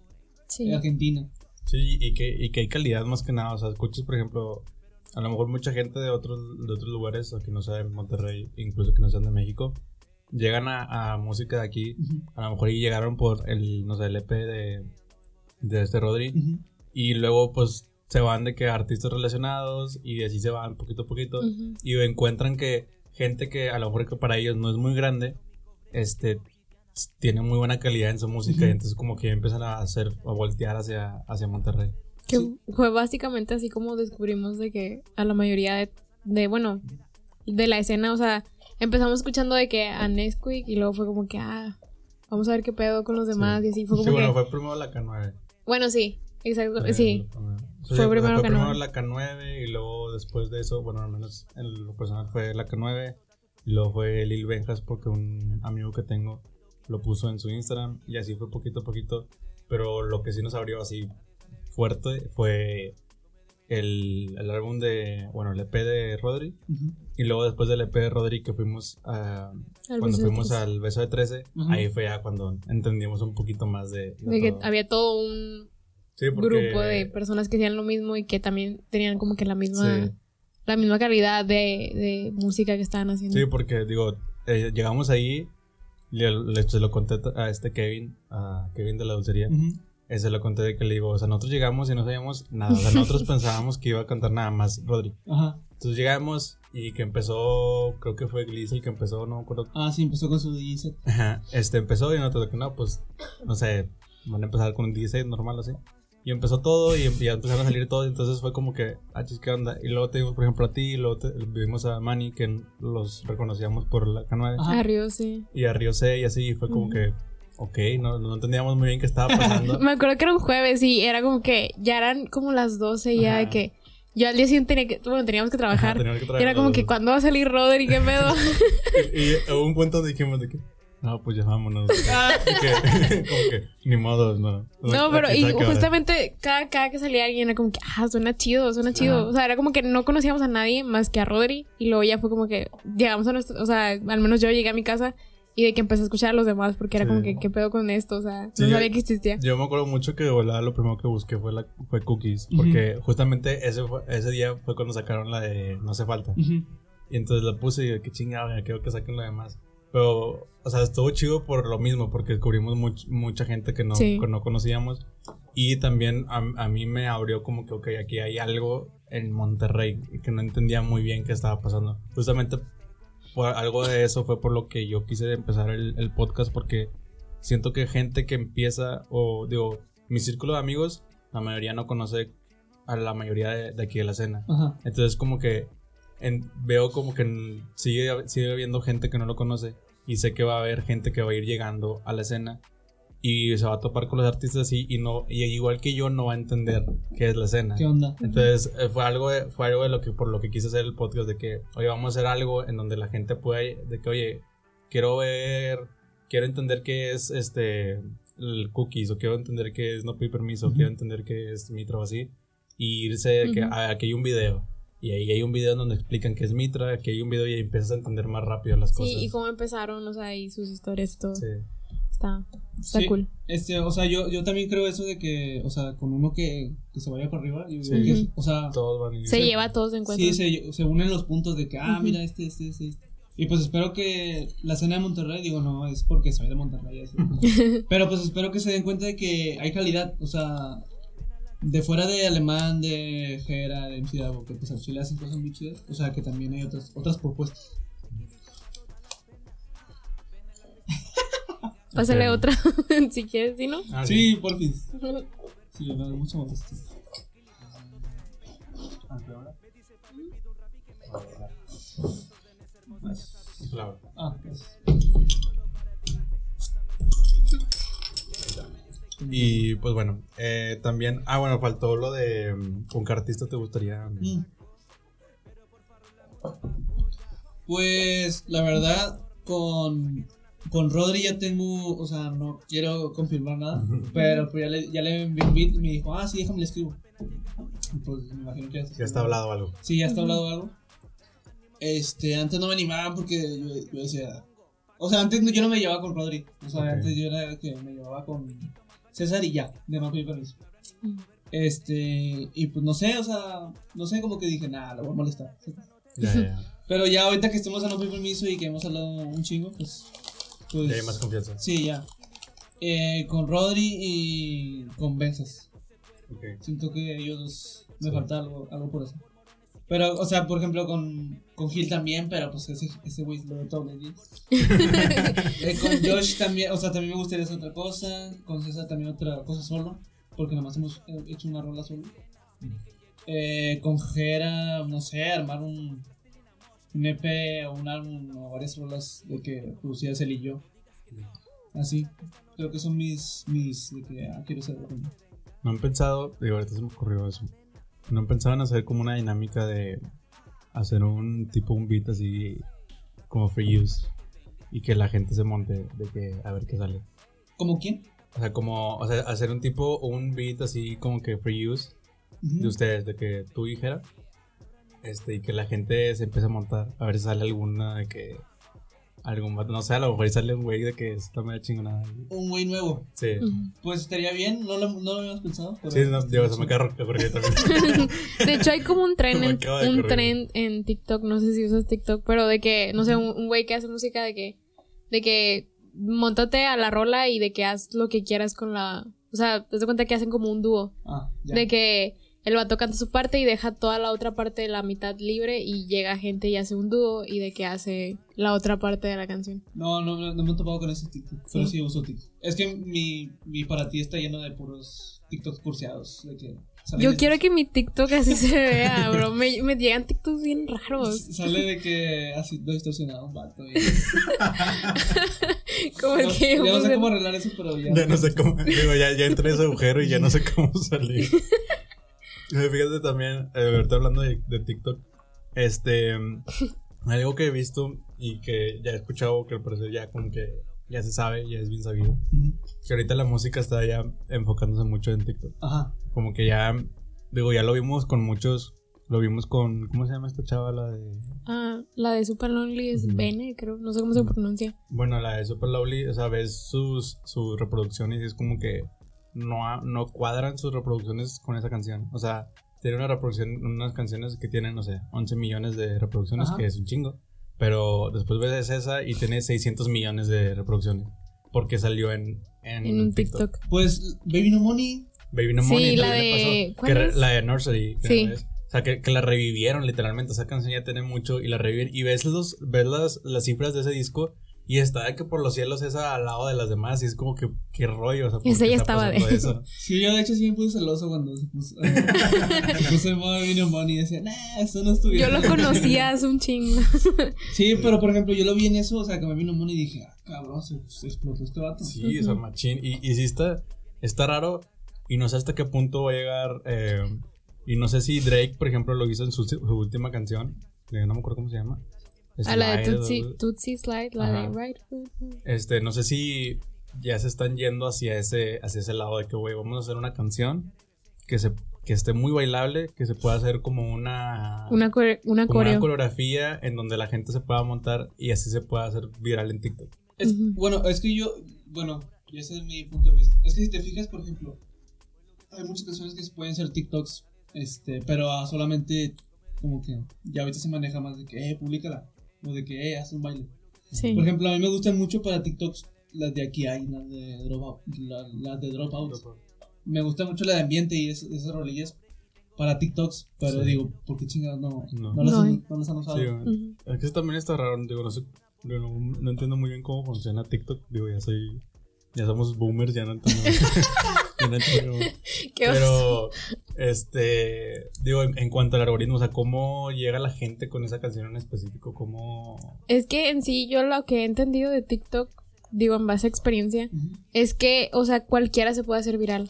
Sí. Argentina. Sí, y que, y que hay calidad más que nada. O sea, escuchas, por ejemplo, a lo mejor mucha gente de otros, de otros lugares, o que no sea de Monterrey, incluso que no sean de México, llegan a, a música de aquí. A lo mejor y llegaron por el, no sé, el EP de, de este Rodri. Y luego, pues, se van de que artistas relacionados y así se van poquito a poquito. Y encuentran que gente que a lo mejor que para ellos no es muy grande, este tiene muy buena calidad en su música y entonces como que empiezan a hacer a voltear hacia, hacia Monterrey. Que Sí. fue básicamente así como descubrimos de que a la mayoría de, de, bueno, de la escena, o sea, empezamos escuchando de que a Nesquik y luego fue como que, ah, vamos a ver qué pedo con los demás y así fue como Sí, bueno, que, fue primero la K9. bueno, sí, exacto, Fue sí, Fue primero fue K9. primero la K9 y luego después de eso, bueno, al menos en lo personal fue la K9 y luego fue Lil Benjas porque un amigo que tengo lo puso en su Instagram y así fue poquito a poquito, pero lo que sí nos abrió así fuerte fue el, el álbum de, bueno, el EP de Rodri y luego después del EP de Rodri que fuimos a, Al cuando beso de fuimos tres. al beso de 13, Ujú. ahí fue ya cuando entendimos un poquito más de, de de que todo. había todo un Sí, porque- grupo de personas que hacían lo mismo y que también tenían como que la misma, Sí. la misma calidad de, de música que estaban haciendo. Sí, porque digo, eh, llegamos ahí, le, le- se lo conté a este Kevin, a Kevin de la dulcería, Ujú. eh, se lo conté de que le digo, o sea, nosotros llegamos y no sabíamos nada, o sea, nosotros pensábamos que iba a cantar nada más Rodri. Ajá. Entonces llegamos y que empezó, creo que fue Gliss el que empezó, no me acuerdo. Ah, sí, empezó con su DJ Ajá, este empezó y nosotros que no, pues, no sé, van a empezar con un 16 normal así. Y empezó todo y ya empezaron a salir todos. Entonces fue como que, ah, chis, ¿qué onda? Y luego te por ejemplo, a ti. Y luego te- vimos a Manny, que los reconocíamos por la K9. Ajá. A Río, sí. Y a Río C y así. Y fue como que, ok, no, no entendíamos muy bien qué estaba pasando. Me acuerdo que era un jueves y era como que ya eran como las 12 ya Ajá. de que yo al día siguiente tenía que, bueno, teníamos que trabajar. Teníamos que Y era como que cuando va a salir Rodri, qué pedo. Y, y hubo un punto donde dijimos de que, no, pues ya vámonos. Que, como que, ni modo, no. No, pero y justamente cada, cada que salía alguien era como que, ah, suena chido, suena chido. Ajá. O sea, era como que no conocíamos a nadie más que a Rodri. Y luego ya fue como que llegamos a nuestro, o sea, al menos yo llegué a mi casa y de que empecé a escuchar a los demás porque era Sí. como que, ¿qué pedo con esto? O sea, Sí, no yo- sabía que existía. Yo me acuerdo mucho que de volada lo primero que busqué fue, la, fue cookies. Porque justamente ese, fue- ese día fue cuando sacaron la de No hace falta. Y entonces la puse y dije, qué chingada, quiero que saquen lo demás. Pero, o sea, estuvo chido por lo mismo, porque descubrimos much- mucha gente que no, Sí. que no conocíamos. Y también a, a mí me abrió como que, ok, aquí hay algo en Monterrey que no entendía muy bien qué estaba pasando. Justamente por algo de eso fue por lo que yo quise empezar el, el podcast, porque siento que gente que empieza, o digo, mi círculo de amigos, la mayoría no conoce a la mayoría de, de aquí de la escena. Ajá. Entonces como que en- veo como que sigue, sigue habiendo gente que no lo conoce y sé que va a haber gente que va a ir llegando a la escena y se va a topar con los artistas así y no y igual que yo no va a entender qué es la escena. ¿Qué onda? Entonces eh, fue algo de, fue algo de lo que por lo que quise hacer el podcast de que oye vamos a hacer algo en donde la gente pueda de que oye quiero ver quiero entender qué es este el cookies o quiero entender qué es no pedir permiso Ujú. quiero entender qué es Mitra o así y irse de que Ujú. ah, aquí hay un video y ahí hay un video en donde explican qué es Mitra aquí hay un video y ahí empiezas a entender más rápido las cosas Sí, y cómo empezaron, o sea, y sus historias y todo. Sí. Está, está Sí. cool. Este, o sea, yo, yo también creo eso de que, o sea, con uno que, que se vaya para arriba, yo digo Sí. que o sea, todos van a Se lleva a todos en cuenta. sí, se, se unen los puntos de que, ah, mira, este, este, este, este. Y pues espero que la escena de Monterrey, digo, no, es porque soy de Monterrey, así. pero pues espero que se den cuenta de que hay calidad, o sea, de fuera de Alemán, de Jera, de MC Davo, que pues al Chile hacen cosas muy chidas, o sea, que también hay otras, otras propuestas. Pásale otra, si quieres, si no. Ah, sí, porfis. Sí, me da mucha molestia. Claro. Ah, gracias. Y pues bueno, eh, también, ah bueno, faltó lo de mm, con qué artista te gustaría. mm, Mm. Pues la verdad, con, con Rodri ya tengo, o sea, no quiero confirmar nada, pero pues ya le, ya le envié un beat y me dijo, ah, sí, déjame le escribo. Pues me imagino que Ya está hablado algo. Sí, ya está hablado algo. Este, antes no me animaba porque yo, yo decía, o sea, antes yo no me llevaba con Rodri, o sea, antes yo era que me llevaba con César y ya, de no pedir permiso. Mm. Este, y pues no sé, o sea, no sé, como que dije, nada, lo voy a molestar. Ya, ya. Pero ya ahorita que estemos a no pedir permiso y que hemos hablado un chingo, pues. pues Ya hay más confianza. Sí, ya. Eh, con Rodri y con Benzas. Ok. Siento que ellos dos me Sí. falta algo, algo por eso. Pero, o sea, por ejemplo, con, con Gil también, pero pues ese, ese güey lo de todo el día. Eh, con Josh también, o sea, también me gustaría hacer otra cosa. Con César también otra cosa solo. Porque nada más hemos eh, hecho una rola solo. Eh, con Jera, no sé, armar un, un EP o un álbum o varias rolas de que producía él y yo. Así. Creo que son mis, mis, de que ah, quiero hacer algo. No han pensado, digo, ahorita se me ocurrió eso. No en hacer como una dinámica de hacer un tipo un beat así como free use y que la gente se monte de que a ver qué sale. ¿Como quién? O sea, como o sea, hacer un tipo un beat así como que free use de ustedes, de que tú dijera este y que la gente se empiece a montar a ver si sale alguna de que algún vato, no sé, a lo mejor sale un güey de que está medio chingonada. Un güey nuevo. Sí. Pues estaría bien, no lo, no lo habíamos pensado. pero- Sí, no, digo, se me acaba de ocurrir también. De hecho, hay como un tren, en, un tren en TikTok, no sé si usas TikTok, pero de que, no sé, un, un güey que hace música de que, de que montate a la rola y de que haz lo que quieras con la, o sea, te das cuenta que hacen como un dúo, Ah, ya. de que el vato canta su parte y deja toda la otra parte de la mitad libre y llega gente y hace un dúo y de que hace la otra parte de la canción. No, no, no, no me he topado con ese TikTok. Pero Sí. sí uso TikTok. Es que mi, mi para ti está lleno de puros TikToks curseados. De que Yo quiero que mi TikTok así se vea, bro. Me, me llegan TikToks bien raros. Sale de que así lo distorsionado un vato. y- Como No, que ya no sé cómo arreglar eso, pero ya. Ya no sé cómo. Digo, ya, ya entré en ese agujero y ya no sé cómo salir. Fíjate también, eh, ahorita hablando de, de TikTok, este. Algo que he visto y que ya he escuchado que al parecer ya como que ya se sabe, ya es bien sabido. Ujú. Que ahorita la música está ya enfocándose mucho en TikTok. Ajá. Como que ya, digo, ya lo vimos con muchos. Lo vimos con. ¿Cómo se llama esta chava? La de. Ah, la de Super Lonely es Ujú. Bene, creo. No sé cómo se pronuncia. Bueno, la de Super Lovely, o sea, ves sus, sus reproducciones y es como que no, ha- no cuadran sus reproducciones con esa canción. O sea, tiene una reproducción, unas canciones que tienen, no sé, 11 millones de reproducciones, Ajá. que es un chingo. Pero después ves esa y tiene 600 millones de reproducciones. Porque salió en, en, En un TikTok. Pues Baby No Money. Baby No Sí, Money la de- pasó, ¿cuál que la de Nursery. que Sí. O sea, que, que la revivieron literalmente. Esa canción ya tiene mucho y la revivieron. Y ves, los, ves las, las cifras de ese disco y está de que por los cielos esa al lado de las demás. Y es como que, qué rollo. O sea, ¿por Esa qué ya estaba de- pasando eso? Sí, yo de hecho sí me puse celoso cuando se puso. se puso en modo Baby No Money y decía, nah, eso no estuvo Yo lo conocía hace un chingo. Sí, pero por ejemplo, yo lo vi en eso, o sea, que me vino Money y dije, ah, cabrón, se, se explotó este vato. Sí, o sea, machín. Y, y sí está, está raro. Y no sé hasta qué punto va a llegar. eh, y no sé si Drake, por ejemplo, lo hizo en su, su última canción. no me acuerdo cómo se llama. A la de Tootsie, Tootsie Slide, la Ajá. de Right Foot. Este, no sé si ya se están yendo hacia ese, hacia ese lado de que, güey, vamos a hacer una canción que se que esté muy bailable, que se pueda hacer como una, Una, core- una como una coreo. coreografía en donde la gente se pueda montar y así se pueda hacer viral en TikTok. Es-. Bueno, es que yo, bueno, y ese es mi punto de vista. Es que si te fijas, por ejemplo, hay muchas canciones que pueden ser TikToks, este, pero ah, solamente como que ya ahorita se maneja más de que, eh, públicala, o de que, eh, haz un baile. Sí. Por ejemplo, a mí me gustan mucho para TikToks las de aquí hay, las de Dropout, la- las de Dropout. Me gusta mucho la de ambiente y es- esas rolillas para TikToks, pero Sí. digo, ¿por qué chingados no, No. no, las, No han, hay. no las han usado? Sí, güey. Ujú. Es que eso también está raro, digo, no sé, yo no, no entiendo muy bien cómo funciona TikTok, digo, ya soy, ya somos boomers, ya no entiendo, Pero, este, digo, en, en cuanto al algoritmo, o sea, cómo llega la gente con esa canción en específico, cómo... Es que en sí, yo lo que he entendido de TikTok, digo, en base a experiencia, es que, o sea, cualquiera se puede hacer viral.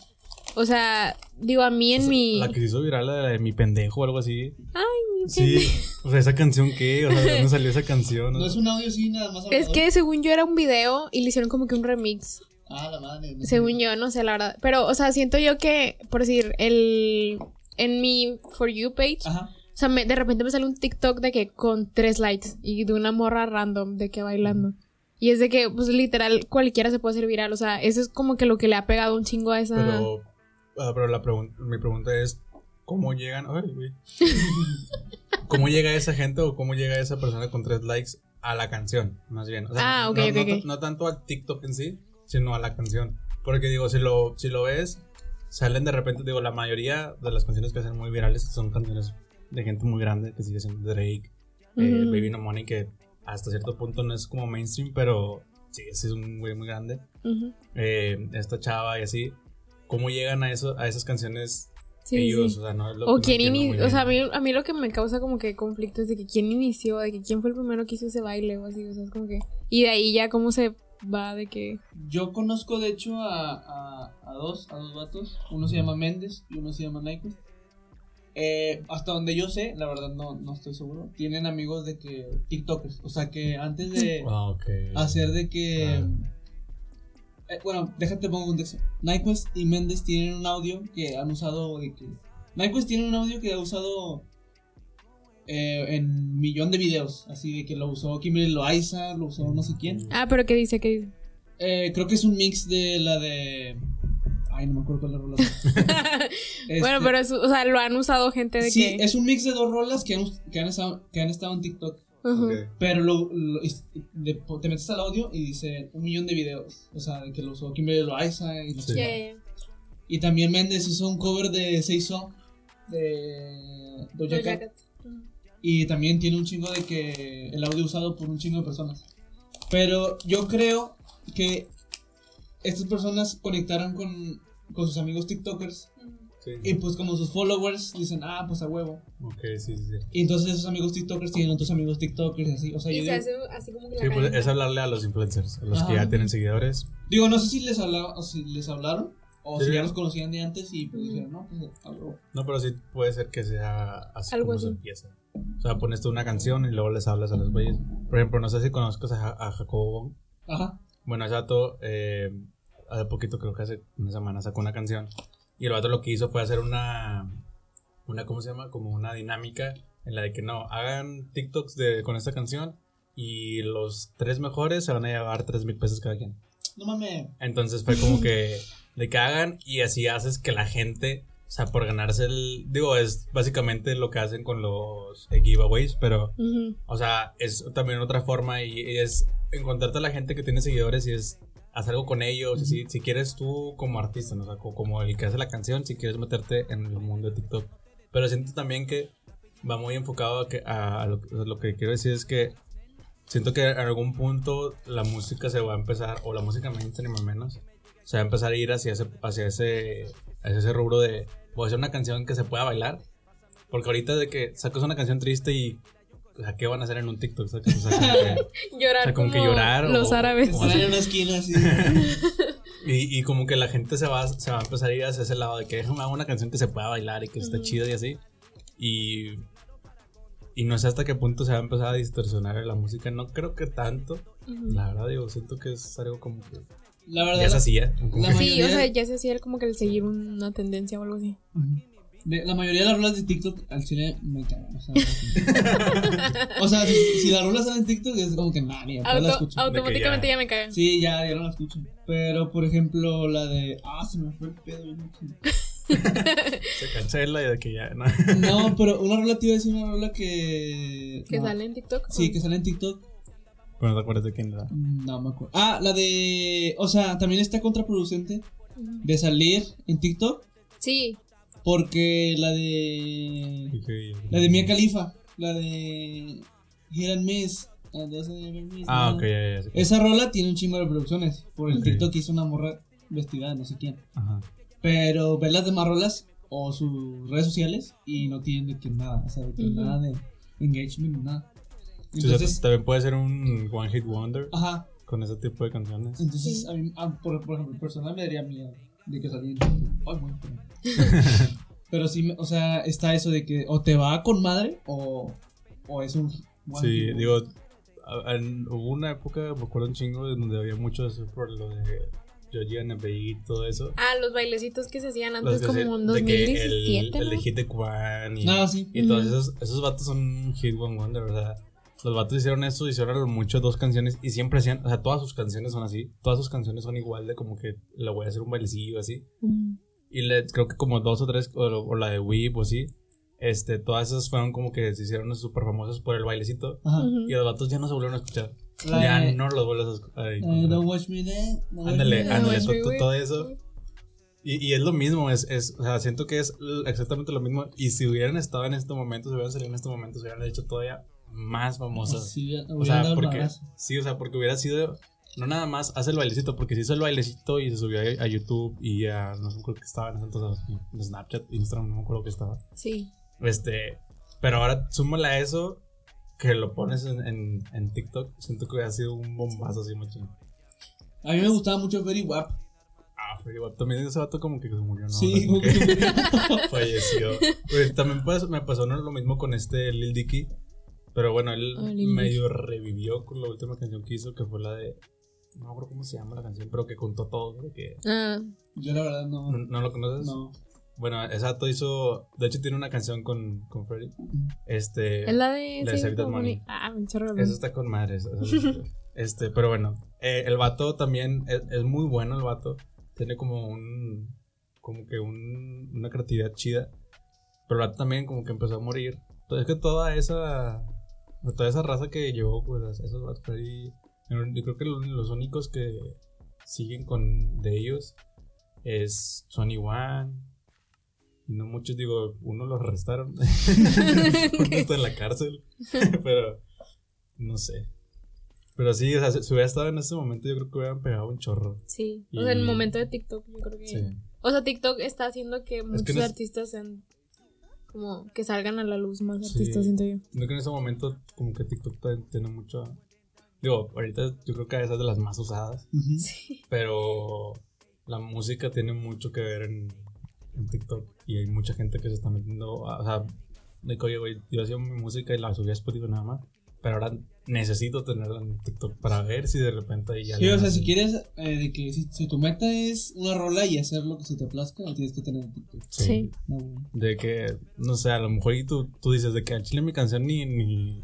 O sea, digo, a mí en o sea, mi. La que se hizo viral, la de mi pendejo o algo así. Ay, mi Sí, o sea, esa canción qué, o sea, ¿de dónde salió esa canción? No es un audio así, nada más. Es que según yo era un video y le hicieron como que un remix. Ah, la madre. no. Según yo, no sé, la verdad. Pero, o sea, siento yo que, por decir, el. En mi For You page, Ajá. o sea, me- de repente me sale un TikTok de que con tres likes y de una morra random de que bailando. Y es de que, pues literal, cualquiera se puede hacer viral. O sea, eso es como que lo que le ha pegado un chingo a esa. Pero, ah, pero la pregun- mi pregunta es, ¿cómo llegan? Ay, güey. ¿Cómo llega esa gente o cómo llega esa persona con tres likes a la canción? Más bien. O sea, Ah, no- ok, no, ok, no, ok. no tanto al TikTok en sí, sino a la canción. Porque digo, si lo, si lo ves, salen de repente, digo, la mayoría de las canciones que hacen muy virales son canciones de gente muy grande, que sigue siendo Drake, eh, Ujú. Baby No Money, que hasta cierto punto no es como mainstream, pero sí, es un güey muy grande Ujú. eh, esta chava y así, ¿cómo llegan a eso, a esas canciones Sí, ellos? sí. O sea, no es lo O que quién inició, o sea, a mí, a mí lo que me causa como que conflicto es de que quién inició, de que quién fue el primero que hizo ese baile o así, o sea, es como que... Y de ahí ya cómo se va de que... Yo conozco, de hecho, a, a, a dos, a dos vatos. Uno se llama Méndez y uno se llama Nyquist. Eh, hasta donde yo sé, la verdad no, no estoy seguro. Tienen amigos de que TikTokers. O sea que antes de Ah, ok. hacer de que. Ah. eh, bueno, déjate pongo un contexto. Nyquist y Méndez tienen un audio que han usado de que. Nyquist tiene un audio que ha usado eh, en millón de videos. Así de que lo usó Kimberly Loaiza, lo usó no sé quién. Ah, pero ¿qué dice? ¿Qué dice? Eh, creo que es un mix de la de. Ay, no me acuerdo cuál es la rola. Este, Bueno, pero es, o sea, lo han usado gente de Sí, que... es un mix de dos rolas que han, que han, estado, que han estado en TikTok. Pero lo, de- te metes al audio y dice un millón de videos. O sea, que lo usó Kimberly Loaiza y, no sé Sí. Ya. y también Méndez hizo un cover de Seiso de Doja Doja Cat. Y también tiene un chingo de que el audio usado por un chingo de personas. Pero yo creo que estas personas conectaron con, con sus amigos TikTokers. Sí, Y pues como sus followers dicen, ah, pues a huevo. Ok, sí, sí, sí. Y entonces esos amigos TikTokers tienen otros amigos TikTokers así. O sea, yo Y se digo, hace así como que la Sí, pues es hablarle a los influencers, a los que Ajá. ya tienen seguidores. digo, no sé si les, hablaba, o si les hablaron o Sí. si ya los conocían de antes y pues dijeron, no, pues a huevo. No, pero sí puede ser que sea así Algo como se así. empieza. O sea, pones tú una canción y luego les hablas a los güeyes. Por ejemplo, no sé si conozcas a, a Jacobo. Ajá. Bueno, ese vato, eh, hace poquito, creo que hace una semana, sacó una canción. Y el vato lo que hizo fue hacer una, una ¿cómo se llama? Como una dinámica en la de que no, hagan TikToks de, con esta canción y los tres mejores se van a llevar tres mil pesos cada quien. No mames. Entonces fue como que de que hagan y así haces que la gente, sea, por ganarse el, digo, es básicamente lo que hacen con los eh, giveaways, pero o sea, es también otra forma y, y es encontrarte a la gente que tiene seguidores y es hacer algo con ellos. si, si quieres tú como artista, ¿no? O sea, co- como el que hace la canción, si quieres meterte en el mundo de TikTok. Pero siento también que va muy enfocado a, que, a, a lo, a lo que quiero decir es que siento que en algún punto la música se va a empezar, o la música mainstream al menos, se va a empezar a ir hacia ese, hacia ese, hacia ese rubro de voy a hacer una canción que se pueda bailar. Porque ahorita de que sacas una canción triste y o sea, ¿qué van a hacer en un TikTok? O sea, como que- Llorar O sea, como como, que llorar los o- árabes. o- en una esquina así. y, y como que la gente se va, se va a empezar a ir hacia ese lado de que déjame una canción que se pueda bailar y que esté Ujú. chida y así. Y, y no sé hasta qué punto se va a empezar a distorsionar la música. No creo que tanto. La verdad, digo, siento que es algo como que La verdad. ya se hacía. la Sí, o sea, ya se hacía como que el seguir una tendencia o algo así. De- la mayoría de las rolas de TikTok al chile me cagan. O sea, o sea si, si las rolas salen en TikTok es como que nada, ni después la escucho. automáticamente ya- ya me cagan. Sí, ya, ya no la escucho. Pero por ejemplo, la de. Ah, se me fue el pedo. Se cancela y de que ya. No. No, pero una rola te iba a decir una rola que. Que no. sale en TikTok. Sí, que sale en TikTok. Pero no te acuerdas de quién era. No me acuerdo. Ah, la de. O sea, también está contraproducente de salir en TikTok. Sí. Porque la de. La de Mia Khalifa. La de. And Miss. Ah, ¿no? ok, ya, ya. ya sé. Esa rola tiene un chingo de reproducciones. Por el Ok. TikTok que hizo una morra vestida de no sé quién. Ajá. Pero ver las demás rolas o sus redes sociales y no tienen de que nada. O sea, de que nada de engagement nada. Sí, o sea, Entonces. también puede ser un One Hit Wonder Ajá. con ese tipo de canciones. Entonces, a mí, a- por, por ejemplo, personal me daría miedo de que saliera. Ay, bueno. Pero sí, o sea, está eso de que o te va con madre o, o es un. one Sí, hit digo, en- hubo una época, me acuerdo un chingo, de donde había mucho eso por lo de Georgie NBI y todo eso. Ah, los bailecitos que se hacían antes como en de que 2017, el, el de ¿no? Hit de Kwan y, Ah, sí. y todos Ujú. esos, esos vatos son Hit One Wonder, o sea, los vatos hicieron esto, hicieron a lo mucho dos canciones y siempre hacían, o sea, todas sus canciones son así, todas sus canciones son igual de como que le voy a hacer un bailecillo así. Ujú. Y le, creo que como dos o tres, o, o la de Weep o así, este, todas esas fueron como que se hicieron súper famosas por el bailecito. Ajá. Y los vatos ya no se volvieron a escuchar. La ya de- no los vuelves a escuchar. Don't watch me watch Ándale, ándale, todo eso. Y, y es lo mismo, es, es, o sea, siento que es exactamente lo mismo. Y si hubieran estado en este momento, si hubieran salido en este momento, se hubieran hecho todavía más famosas. Sí, ya- o sea, porque, sí, o sea, porque hubiera sido, no nada más hace el bailecito, porque si hizo el bailecito y se subió a, a YouTube y a, no sé, que estaba en ese entonces, en Snapchat, Instagram, no me acuerdo que estaba. Sí. Este, pero ahora súmale a eso que lo pones en, en, en TikTok, siento que hubiera sido un bombazo así, machín. A mí me gustaba mucho Very Wap. Ah, fue igual. También ese vato como que se murió, ¿no? Sí, Como que que se murió. falleció. Pues, también pues, me pasó ¿no? lo mismo con este Lil Dicky. Pero bueno, él Lil medio revivió con la última canción que hizo, que fue la de. No me acuerdo cómo se llama la canción, pero que contó todo. de que, Ah, Yo la verdad no. ¿no, no lo conoces? No. Bueno, ese vato hizo. De hecho, tiene una canción con, con Freddy. Este. es la de. la de sí, Money. Ah, me chorro. Eso está con madres. este, pero bueno, eh, el vato también es, es muy bueno. El vato tiene como un. Como que un, una creatividad chida. Pero el vato también como que empezó a morir. Entonces, es que toda esa. Toda esa raza que llevó, pues, esos vatos. Freddy, Yo creo que lo- los únicos que siguen con de ellos es Sony One. Y no muchos, digo, uno los arrestaron. uno está en la cárcel. Pero, no sé. Pero sí, o sea, si hubiera estado en ese momento, yo creo que hubieran pegado un chorro. Sí. O sea, el Y- momento de TikTok, yo creo que. Sí. O sea, TikTok está haciendo que muchos no es- artistas sean. Como que salgan a la luz más Sí. artistas, siento yo. No que en ese momento, como que TikTok tiene mucho. Digo, ahorita yo creo que esa es de las más usadas. Ujú. Pero la música tiene mucho que ver en, en TikTok. Y hay mucha gente que se está metiendo. a- o sea, de que, oye, güey, yo hacía mi música y la subí a Spotify nada más. Pero ahora necesito tenerla en TikTok para ver si de repente hay Sí, alguien o sea, si quieres, eh, de que si, si tu meta es una rola y hacer lo que se te plazca, lo tienes que tener en TikTok. Sí. No. De que, no sé, a lo mejor y tú, tú dices de que al chile mi canción ni, ni,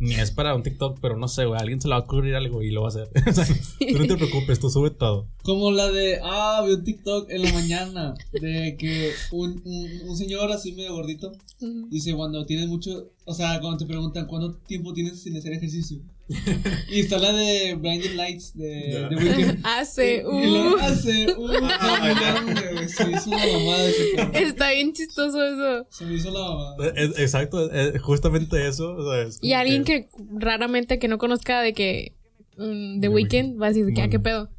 ni es para un TikTok, pero no sé, güey, a alguien se le va a ocurrir algo y lo va a hacer. O sea, tú no te preocupes, tú sube todo. Como la de, ah, vi un TikTok en la mañana de que un, un, un señor así medio gordito Ujú. dice cuando tienes mucho, o sea, cuando te preguntan cuánto tiempo tienes sin hacer ejercicio. Y está la de Blinding Lights de, de Weeknd. Hace. Uh, hace un güey. Se me hizo la mamada ese está bien chistoso eso. Se me hizo la mamada. Es- exacto, es justamente eso. O sea, es Y alguien que raramente que no conozca de que. mm, The The Weeknd va a decir de que, Bueno. qué pedo.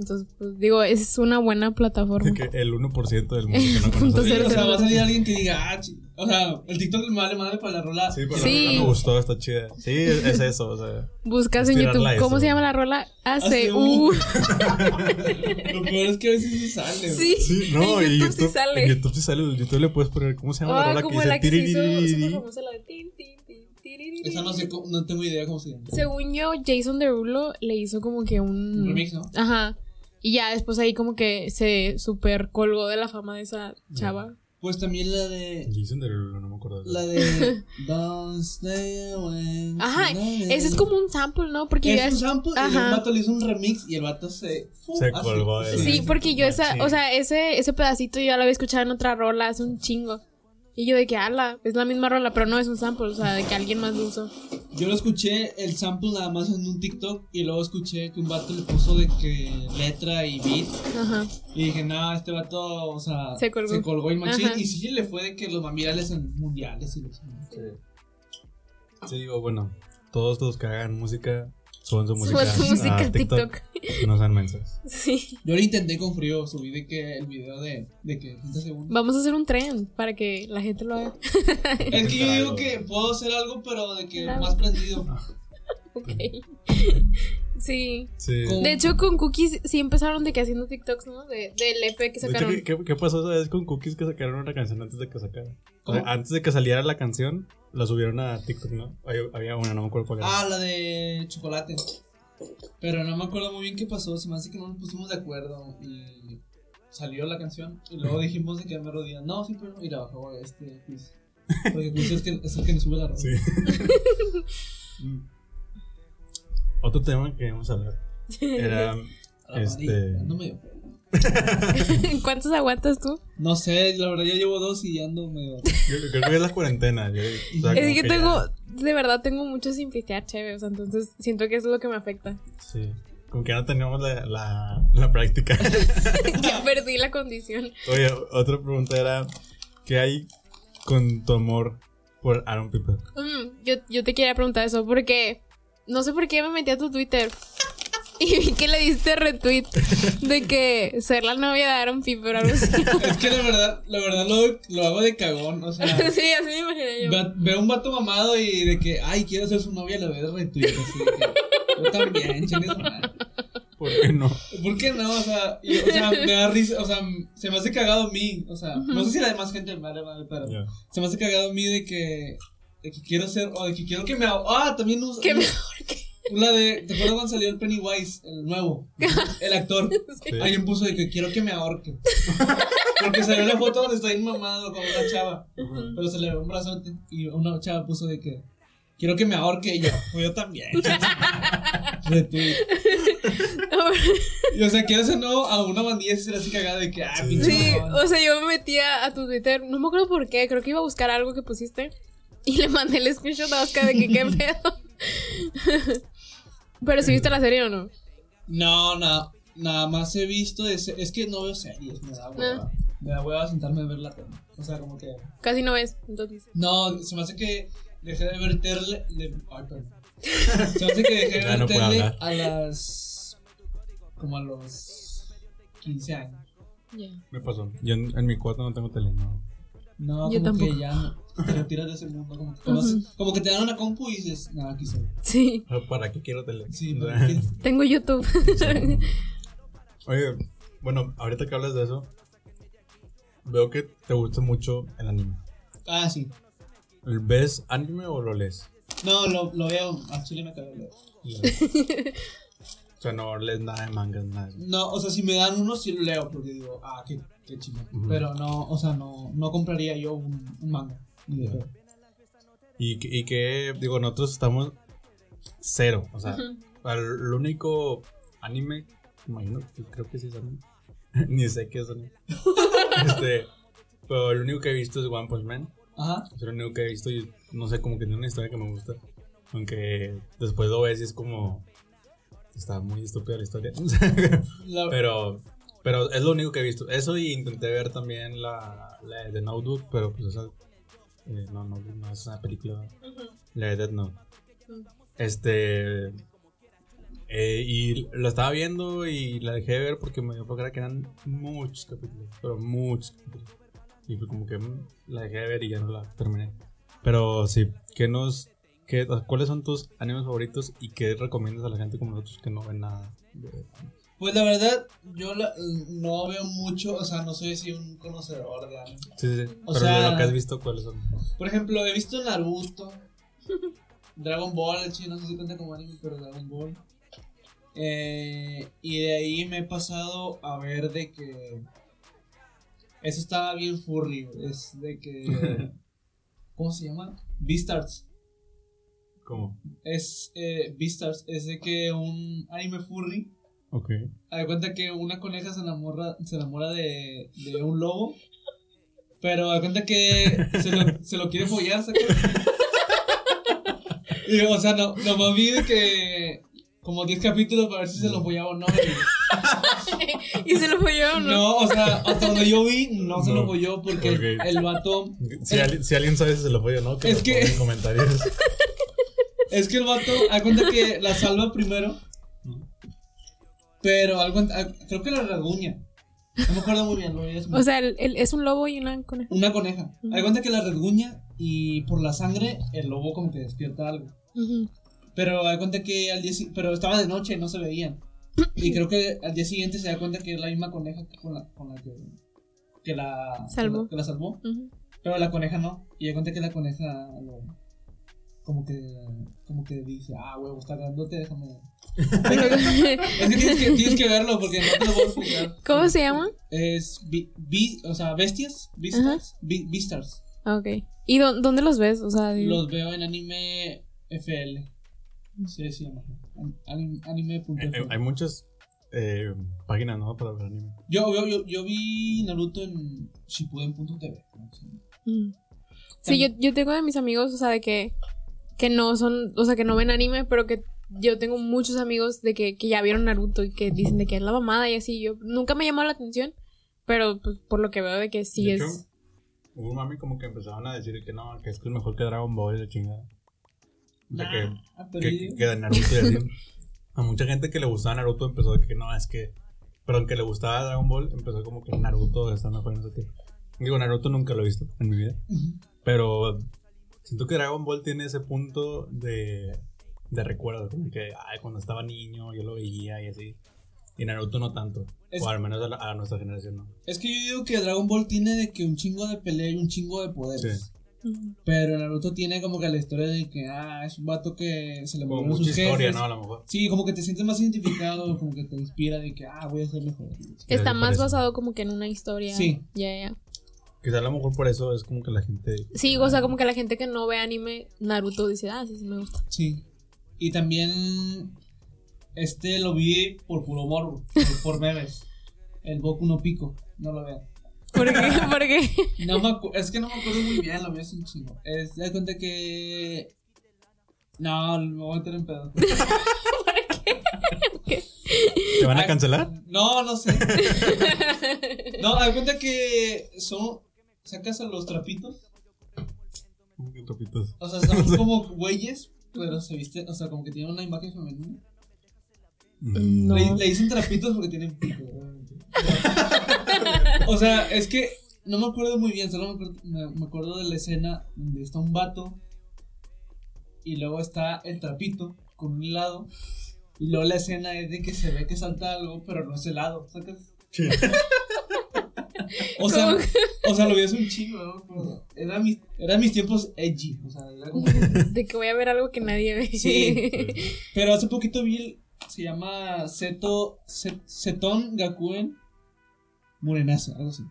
Entonces, pues digo, es una buena plataforma. de que el 1% del mundo que no conoce. Sí, o sea, va a salir alguien que diga, ah, o sea, el TikTok me vale madre para la rola. Sí, pero Sí. la rola me gustó, está chida. Sí, es, es eso, o sea. Buscas en YouTube. ¿Cómo eso. se llama la rola? Un- Lo peor es que a veces sí sale. Sí. Sí, no, en y YouTube, sí sale. En YouTube sí sale, en YouTube le puedes poner, ¿cómo se llama la Ah, rola que la que se hizo tiririri? súper famosa, la de tin, tin, tin, tiririri. Esa no sé, cómo- no tengo idea cómo se llama. Según yo, Jason Derulo le hizo como que un. Un remix, ¿no? Ajá. Y ya después ahí como que se super colgó de la fama de esa chava. Pues también la de. Jason Derulo, no me acuerdo. de La de. Don't stay away. Ajá. Ese es como un sample, ¿no? Porque ya Es un es- sample y un vato le hizo un remix y el vato se. Se colgó de- Sí, porque yo esa, o sea, ese, ese pedacito yo ya lo había escuchado en otra rola hace un chingo. Y yo de que, ala, es la misma rola, pero no es un sample, o sea, de que alguien más lo usó. Yo lo escuché el sample nada más en un TikTok y luego escuché que un vato le puso de que letra y beat Ajá. y dije, no, este vato, o sea, Se colgó. el machín Ajá. y sí le fue de que los más virales en mundiales y los Sí, digo, bueno, todos los que hagan música suban su Suban música, su música a a TikTok. No sean mensos. Sí. Yo lo intenté con frío, subí de que el video de, de que 30 segundos. Vamos a hacer un tren para que la gente lo haga. Es que yo digo que puedo hacer algo, pero de que Claro. más prendido. Ok. Sí. De hecho, con Cookies sí empezaron de que haciendo TikToks, ¿no? De, del EP que De hecho, sacaron. ¿qué, qué, pasó esa vez con Cookies que sacaron una canción antes de que sacaran? O sea, ¿Cómo? antes de que saliera la canción, la subieron a TikTok, ¿no? Había, una, no me acuerdo cuál era. Ah, la de chocolate. Pero no me acuerdo muy bien qué pasó. Se me hace que no nos pusimos de acuerdo. Y salió la canción. Y luego dijimos de que me rodilla. No, sí, pero. Y la bajó este Chris. Porque Chris es, que, es el que nos sube la ropa. Sí. Otro tema que íbamos a hablar era. Este- ando medio- ¿Cuántos aguantas tú? No sé, la verdad ya llevo dos y ando medio. Yo creo que es la cuarentena. yo- o sea, Es que ya- tengo, de verdad tengo mucho sin pistear chévere, o sea, entonces siento que eso es lo que me afecta. Sí. Como que no teníamos la, la, la práctica. ya perdí la condición. Oye, otra pregunta era: ¿qué hay con tu amor por Aaron Piper? Mm, yo, yo te quería preguntar eso porque no sé por qué me metí a tu Twitter y vi que le diste retweet de que ser la novia de Aaron Piper algo así. es que la verdad, la verdad lo, lo hago de cagón. O sea, sí, así me imaginé yo. ve- veo un vato mamado y de que, ay, quiero ser su novia, le doy de retweet. Así de que, yo también, chingue su madre. ¿Por qué no? ¿Por qué no? O sea, y- o sea, me da risa, o sea, se me hace cagado a mí, o sea, no sé si la demás gente me vale madre, pero se me hace cagado a mí de que, de que quiero ser, o de que quiero que me, ahor- ah, también usa, Que que. la de, ¿te acuerdas cuando salió el Pennywise, el nuevo, el actor? Sí. Alguien puso de que quiero que me ahorque. Porque salió la foto donde estoy mamado con una chava, pero se le ve un brazote y una chava puso de que quiero que me ahorque y yo, pues yo también. Retweet. Y, o sea, quiero ser nuevo a una bandilla así, así cagada de que, ah, Sí. pinche Sí, o sea, yo me metí a, a tu Twitter, no me acuerdo por qué, creo que iba a buscar algo que pusiste y le mandé el screenshot a Oscar de que qué pedo. Pero si viste la serie o no? No, no, nada más he visto ese, es que no veo series, me da hueva. me da hueva sentarme a ver la tele. O sea, como que. Casi no ves, entonces. No, se me hace que dejé de ver tele. de- Ay, perdón. Se me hace que dejé de ver no tele a las. como a los 15 años. Ya. Me pasó. Yo en, en mi cuarto no tengo tele, no. No, Yo como tampoco. que ya no, te retiras de ese mundo. Como que, conoces- Ujú. como que te dan una compu y dices, nada, aquí soy. Sí, ¿Para qué quiero tele? Sí, tengo YouTube. Oye, bueno, ahorita que hablas de eso, veo que te gusta mucho el anime. Ah, sí. ¿Ves anime o lo lees? No, lo, lo veo. A Chile me cago en leer. o sea, no lees nada de mangas, nada de. No, o sea, si me dan uno, sí lo leo. Porque digo, ah, qué, qué chido. Ujú. Pero no, o sea, no, no compraría yo un, un manga. Y, que- y que, digo, nosotros estamos cero. O sea, el único anime, imagino, que creo que sí es anime. Ni sé qué es anime. este, pero el único que he visto es One Punch Man. Ajá. Es el único que he visto y no sé, como que tiene una historia que me gusta. Aunque después lo ves y es como. Está muy estúpida la historia. La- pero, pero es lo único que he visto. Eso y intenté ver también la, la de Notebook, pero pues esa. Eh, no, no, no es una película. La Death Note. Ujú. Este. eh, y la estaba viendo y la dejé de ver porque me dio flojera que eran muchos capítulos. Pero muchos capítulos. Y fue como que mm, la dejé de ver y ya no la terminé. Pero sí, ¿qué nos, qué, ¿cuáles son tus animes favoritos y qué recomiendas a la gente como nosotros que no ven nada? de- Pues la verdad, yo la- no veo mucho, o sea, no soy así un conocedor de anime. Sí, sí, sí. O Pero sea- de lo que has visto, ¿cuáles son? Por ejemplo, he visto Naruto, Dragon Ball, el chino no sé si cuenta como anime, pero Dragon Ball. Eh, y de ahí me he pasado a ver de que eso estaba bien furry, es de que ¿cómo se llama? Beastars. ¿Cómo? Es eh, Beastars, es de que un anime furry Ok. De cuenta que una coneja se enamora, se enamora de, de un lobo. Pero de cuenta que se lo, se lo quiere follar, ¿sacas? Y, o sea, no, nomás vi de que como 10 capítulos para ver si se lo follaba o no. y- y se lo fue yo, ¿no? no, o sea, hasta donde yo vi, no se No. lo folló porque el vato. Si, alguien, si alguien sabe si se lo fue o no, que Es lo que- en comentarios. Es que el vato, de cuenta que la salva primero. Pero de cuenta- creo que la rasguña. No me acuerdo muy bien, lo hace O sea, el- el- es un lobo y una coneja. Una coneja. Hay cuenta que la rasguña y por la sangre el lobo como que despierta algo. Pero hay cuenta que al día si- pero estaba de noche, no se veían. Y creo que al día siguiente se da cuenta que es la misma coneja que con la, con la que, que la Salvó. Que la, salvó. Ujú. Pero la coneja no. Y hay cuenta que la coneja lo- como que como que dice, ah, huevo, está grandote, déjame. Es que tienes que, tienes que verlo porque no te lo voy a explicar. ¿Cómo se llama? Es bi, bi- o sea, bestias, Beastars, Bi- Beastars. Ah, Ok. ¿Y dó- dónde los ves? O sea, de- Los veo en anime FL. Sí, sí. Anim- Anime.fl. Eh, eh, hay muchas eh, páginas, ¿no? Para ver anime. Yo, yo, yo, yo vi Naruto en Shippuden.tv. ¿no? Sí. Mm. Sí, yo, yo tengo de mis amigos, o sea, de que, que no son, o sea, que no ven anime, pero que yo tengo muchos amigos de que, que ya vieron Naruto y que dicen de que es la mamada y así. Yo nunca me llamó la atención, pero pues por lo que veo de que sí De es. hecho, Hubo un mami como que empezaban a decir que no, que es que es mejor que Dragon Ball y la chingada. O sea, que, Ah, pero que, que de Naruto y así. A mucha gente que le gustaba Naruto empezó de que no, es que. Perdón, que le gustaba Dragon Ball, empezó como que Naruto está mejor, no sé qué. Digo, Naruto nunca lo he visto en mi vida. Ujú. Pero siento que Dragon Ball tiene ese punto de, de recuerdo, como que ay, cuando estaba niño yo lo veía y así. Y Naruto no tanto. Es- O al menos a, la- a nuestra generación no. Es que yo digo que Dragon Ball tiene de que un chingo de pelea y un chingo de poderes. Sí. Pero Naruto tiene como que la historia de que, ah, es un vato que se le Como murieron mucha sus historia, jefes. ¿no? A lo mejor. Sí, como que te sientes más identificado, como que te inspira de que, ah, voy a ser mejor. Está más basado como que en una historia. Sí. Ya, ya. Quizá a lo mejor por eso es como que la gente. Sí, o sea, como que la gente que no ve anime, Naruto dice, ah, sí, sí me gusta. Sí. Y también, este lo vi por puro morbo, por, por memes. El Boku no Pico, no lo vean. ¿Por qué? ¿Por qué? No me acu- es que no me acuerdo muy bien, lo vi hace un chingo. Es, de cuenta que. No, me voy a meter en pedo. ¿Te van a cancelar? No, no sé. no, da cuenta que son. Sacas a los trapitos. ¿Qué trapitos? O sea, son como güeyes, pero se visten. O sea, como que tienen una imagen femenina. Mm. No. Le, le dicen trapitos porque tienen pico, o sea, es que no me acuerdo muy bien, solo me acuerdo, me- me acuerdo de la escena donde está un vato y luego está el trapito con un helado y luego la escena es de que se ve que salta algo, pero no es helado, ¿sacas? o sea, o sea, lo vi hace un chingo, ¿no? Era mis, eran mis tiempos edgy, o sea, era como De que voy a ver algo que nadie ve. Sí. Pero hace poquito vi el. Se llama Seto. Se- Seton Gakuen Murenase, algo así.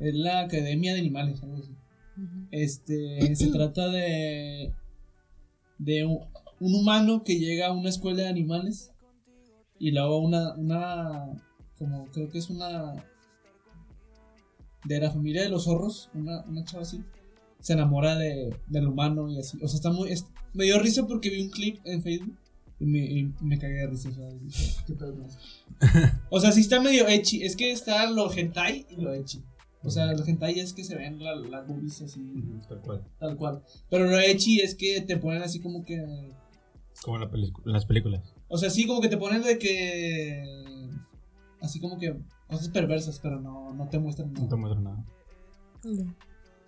Es la Academia de Animales, algo así. Este. Se trata de. De un, un humano que llega a una escuela de animales. Y luego una. Una. Como creo que es una. De la familia de los zorros. Una, una chava así se enamora de, del humano y así. O sea, está muy. es- me dio risa porque vi un clip en Facebook y me, y me cagué de risa. O sea, ¿qué pedo? O sea, sí está medio ecchi. Es que está lo hentai y lo ecchi. O sea, lo hentai es que se ven la- las boobies así, Tal cual. tal cual. Pero lo ecchi es que te ponen así como que. Como la en las películas. O sea, sí, como que te ponen de que. Así como que cosas perversas, pero no, no te muestran No te nada. muestro nada.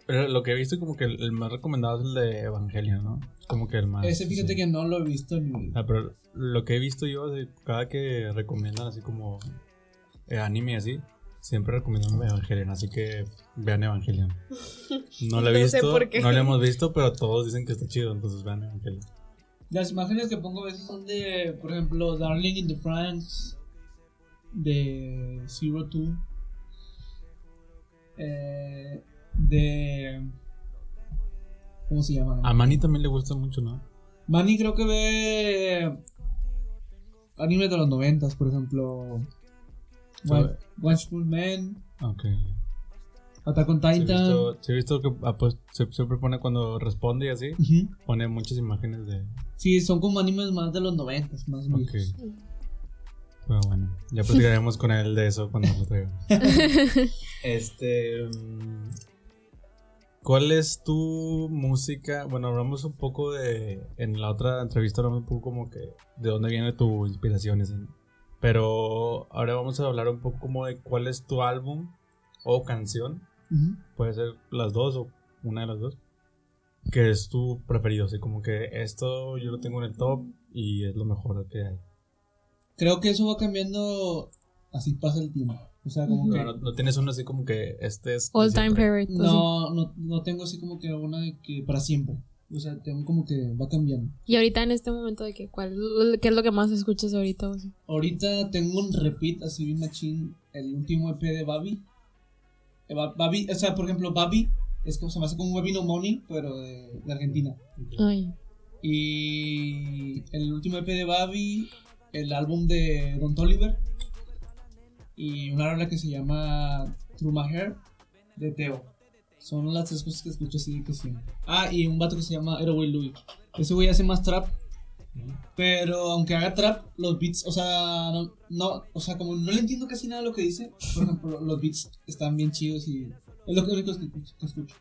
Pero lo que he visto como que el, el más recomendado es el de Evangelion, ¿no? Como que el más... Ese fíjate sí. que no lo he visto en mi vida. Ah, pero lo que he visto yo, de cada que recomiendan así como eh, anime y así, siempre recomiendan Evangelion, así que vean Evangelion. No lo he No sé visto, por qué. no lo hemos visto, pero todos dicen que está chido, entonces vean Evangelion. Las imágenes que pongo a veces son de, por ejemplo, Darling in the France, de Zero Two, eh, de. ¿Cómo se llama? A Manny también le gusta mucho, ¿no? Manny creo que ve animes de los noventas, por ejemplo. Wa- Watchful Man, Ok. Attack on Titan. sí he visto que ah, pues, se- siempre pone cuando responde y así, Ujú. pone muchas imágenes de... Sí, son como animes más de los noventas, más Ok. viejos. Pero bueno, ya platicaremos con él de eso cuando lo traigamos. este. mm, ¿Cuál es tu música? Bueno, hablamos un poco de. En la otra entrevista hablamos un poco como que. De dónde viene tu inspiración. Pero ahora vamos a hablar un poco como de cuál es tu álbum o canción. Puede ser las dos o una de las dos. Que es tu preferido. Así como que esto yo lo tengo en el top y es lo mejor que hay. Creo que eso va cambiando así pasa el tiempo. O sea, como que. No, no, no tienes uno así como que este es. All time favorite. así. No, no, no tengo así como que una de que para siempre. O sea, tengo como que va cambiando. Y ahorita en este momento de que cuál qué es lo que más escuchas ahorita o así? Ahorita tengo un repeat así bien machín, el último EP de Babi. Eh, Ba- Babi, o sea, por ejemplo, Babi es como se me hace como un Babi No Money, pero de, de Argentina. Ay. Y el último EP de Babi, el álbum de Don Toliver y una rola que se llama Through My Hair de Teo. Son las tres cosas que escucho así que siempre. Ah, y un vato que se llama Eroway Louis. Ese güey hace más trap. Pero aunque haga trap, los beats, o sea, no, no, o sea, como no le entiendo casi nada de lo que dice, por ejemplo, los beats están bien chidos y es lo único que escucho. que escucho.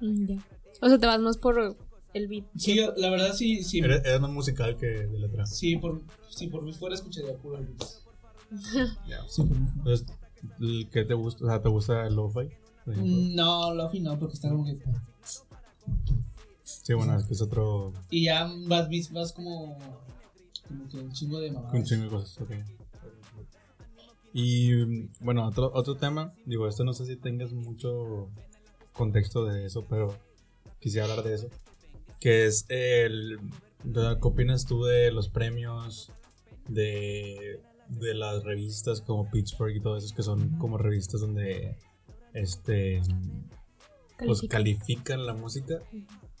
Mm, ya. O sea, te vas más por el beat. Sí, la verdad sí, sí. Eres, eres más musical que de letra. Sí, por, sí, por mí fuera escucharía puro beats. Ya. Sí, por mí fuera. Entonces, ¿el ¿qué te gusta? O sea, ¿te gusta el lo-fi? Mm, No, lo no, porque está como que. Sí, bueno, es que es otro. Y ya vas, vas como. Como que un chingo de mamadas. Un chingo de cosas, ok. Y bueno, otro, otro tema. Digo, esto no sé si tengas mucho contexto de eso, pero quisiera hablar de eso. Que es el. ¿Qué opinas tú de los premios? De, de las revistas como Pitchfork y todo eso, que son como revistas donde. Este. Pues Califica. califican la música.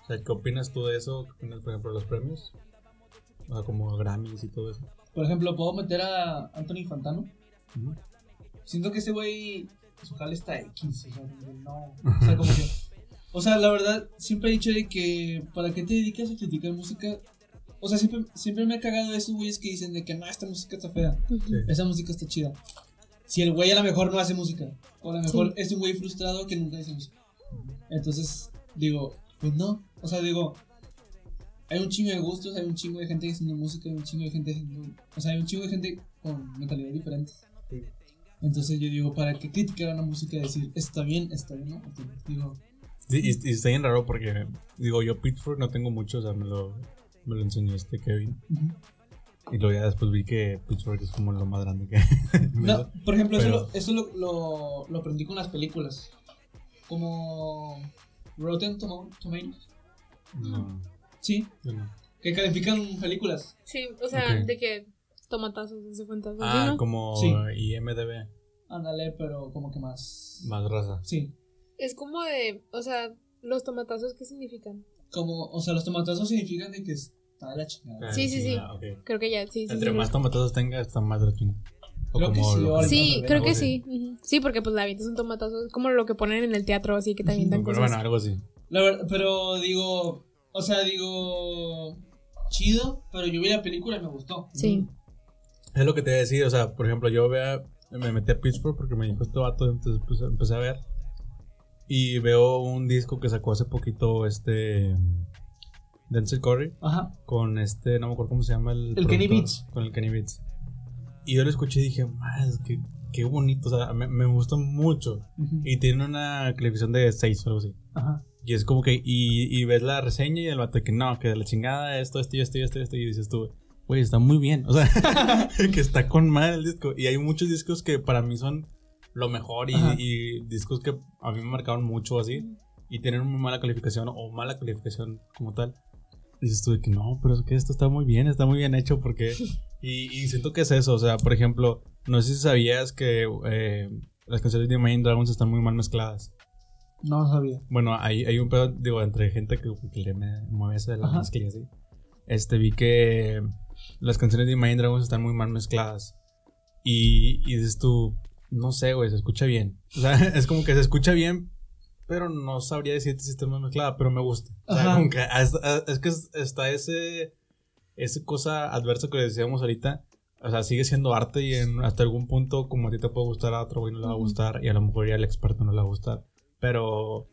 O sea, ¿qué opinas tú de eso? ¿Qué opinas, por ejemplo, de los premios? O sea, como Grammys y todo eso. Por ejemplo, puedo meter a Anthony Fantano. Siento que ese güey. Su jale está X. O sea, no. O sea, como que. O sea, la verdad, siempre he dicho de que. ¿Para qué te dedicas a criticar música o sea, siempre, siempre me ha cagado de esos güeyes que dicen de que no, esta música está fea, Ujú. esa música está chida. Si el güey a lo mejor no hace música, o a lo mejor es un güey frustrado que nunca hace música. Entonces, digo, pues no, o sea, digo, hay un chingo de gustos, hay un chingo de gente haciendo música, hay un chingo de gente haciendo, o sea, hay un chingo de gente con mentalidades diferentes. Sí. Entonces yo digo, ¿para qué criticar una música y decir, está bien, está bien, no? Digo, Sí, y, y está bien raro porque, digo, yo Pitchfork no tengo mucho, o sea, me lo, me lo enseñó este Kevin. Y luego ya después vi que Pitchfork es como lo más grande que No, por ejemplo, Pero- eso, lo, eso lo, lo, lo aprendí con las películas. Como Rotten Tomatoes. No, Sí, no. que califican películas. Sí, o sea, de que tomatazos de cuentas. Ah, como Sí. IMDB, Ándale, pero como que más. más raza. Sí. Es como de, o sea, los tomatazos, ¿qué significan? Como, o sea, los tomatazos significan de que está de la chingada. Ah, Sí, sí, sí. ah. Creo que ya, sí, sí. Entre sí, más sí. tomatazos tenga, está más de la chingada. O Creo que como sí, lo- algo Sí, Algo creo que sí. Sí, porque pues la un tomatazo. Es como lo que ponen en el teatro, así que también dan Pero cosas. bueno, algo así. La verdad, pero digo, o sea, digo, chido, pero yo vi la película y me gustó. Sí. Es lo que te iba a decir, o sea, por ejemplo, yo vea, me metí a Pitchfork porque me dijo este vato, entonces pues, empecé a ver. Y veo un disco que sacó hace poquito este Denzel Curry Ajá. con este, no me acuerdo cómo se llama el El Kenny Beats. Con el Kenny Beats. Y yo lo escuché y dije, más, qué, qué bonito, o sea, me, me gustó mucho. Ujú. Y tiene una calificación de 6 o algo así. Ajá. Y es como que, y, y ves la reseña y el vato que no, que de la chingada, esto, esto y esto y esto y esto. Y dices tú, güey, está muy bien. O sea, que está con mal el disco. Y hay muchos discos que para mí son lo mejor y, y discos que a mí me marcaron mucho así. Y tienen una mala calificación o mala calificación como tal. Y dices tú de que no, pero es que esto está muy bien, está muy bien hecho porque... Y, y siento que es eso, o sea, por ejemplo, no sé si sabías que eh, las canciones de Imagine Dragons están muy mal mezcladas. No sabía. Bueno, hay, hay un pedo, digo, entre gente que, que le mueve eso de la Ajá. mezcla y así. Este, vi que las canciones de Imagine Dragons están muy mal mezcladas. Y, y dices tú, no sé, güey, se escucha bien. O sea, es como que se escucha bien, pero no sabría decirte si está mal mezclada, pero me gusta. O sea, como que es, es que es- está ese, ese cosa adversa que decíamos ahorita. O sea, sigue siendo arte y en, hasta algún punto, como a ti te puede gustar, a otro güey no le va a gustar y a lo mejor ya al experto no le va a gustar. Pero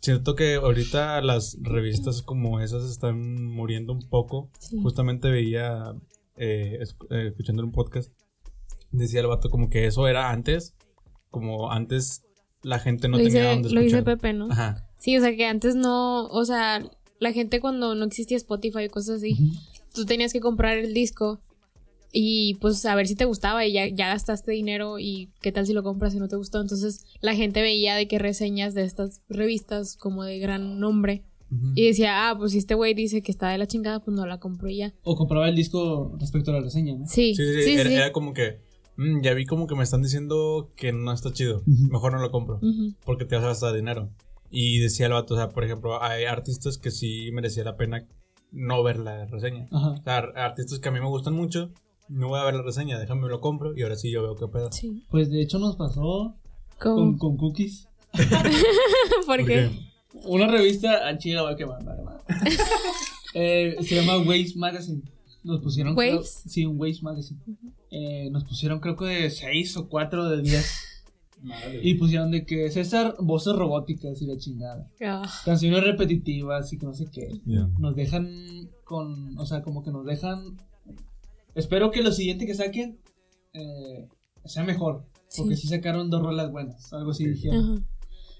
siento que ahorita las revistas como esas están muriendo un poco. Sí. Justamente veía, eh, esc- eh, escuchando un podcast, decía el vato como que eso era antes, como antes la gente no lo tenía dice, donde lo dice escuchar. Pepe, ¿no? Ajá. Sí, o sea que antes no, o sea, la gente cuando no existía Spotify y cosas así, tú tenías que comprar el disco y pues a ver si te gustaba y ya, ya gastaste dinero y qué tal si lo compras y no te gustó. Entonces la gente veía de qué reseñas de estas revistas como de gran nombre y decía, ah, pues si este güey dice que está de la chingada, pues no la compro y ya. O compraba el disco respecto a la reseña, ¿no? Sí, Sí, sí, sí, sí. era, sí. era como que "Mm, ya vi como que me están diciendo que no está chido, Ujú. mejor no lo compro. Ujú. porque te vas a gastar dinero. Y decía el vato, o sea, por ejemplo, hay artistas que sí merecía la pena no ver la reseña. Ajá. O sea, ar- artistas que a mí me gustan mucho, no voy a ver la reseña, déjame lo compro y ahora sí yo veo qué pedo. Sí. Pues de hecho nos pasó con, con Cookies. ¿Por ¿Por qué? Una revista, a Chile va a quemar. Eh, se llama Waves Magazine. Nos pusieron. creo- ¿Waves? sí, un Waves Magazine. Eh, nos pusieron, creo que de 6 o 4 de 10. Y pusieron de que César, voces robóticas y la chingada. Ah, Canciones repetitivas y que no sé qué. Ya. Nos dejan con. O sea, como que nos dejan. Espero que lo siguiente que saquen eh, sea mejor. Porque Sí. sí sacaron dos rolas buenas. Algo así dijeron. ajá.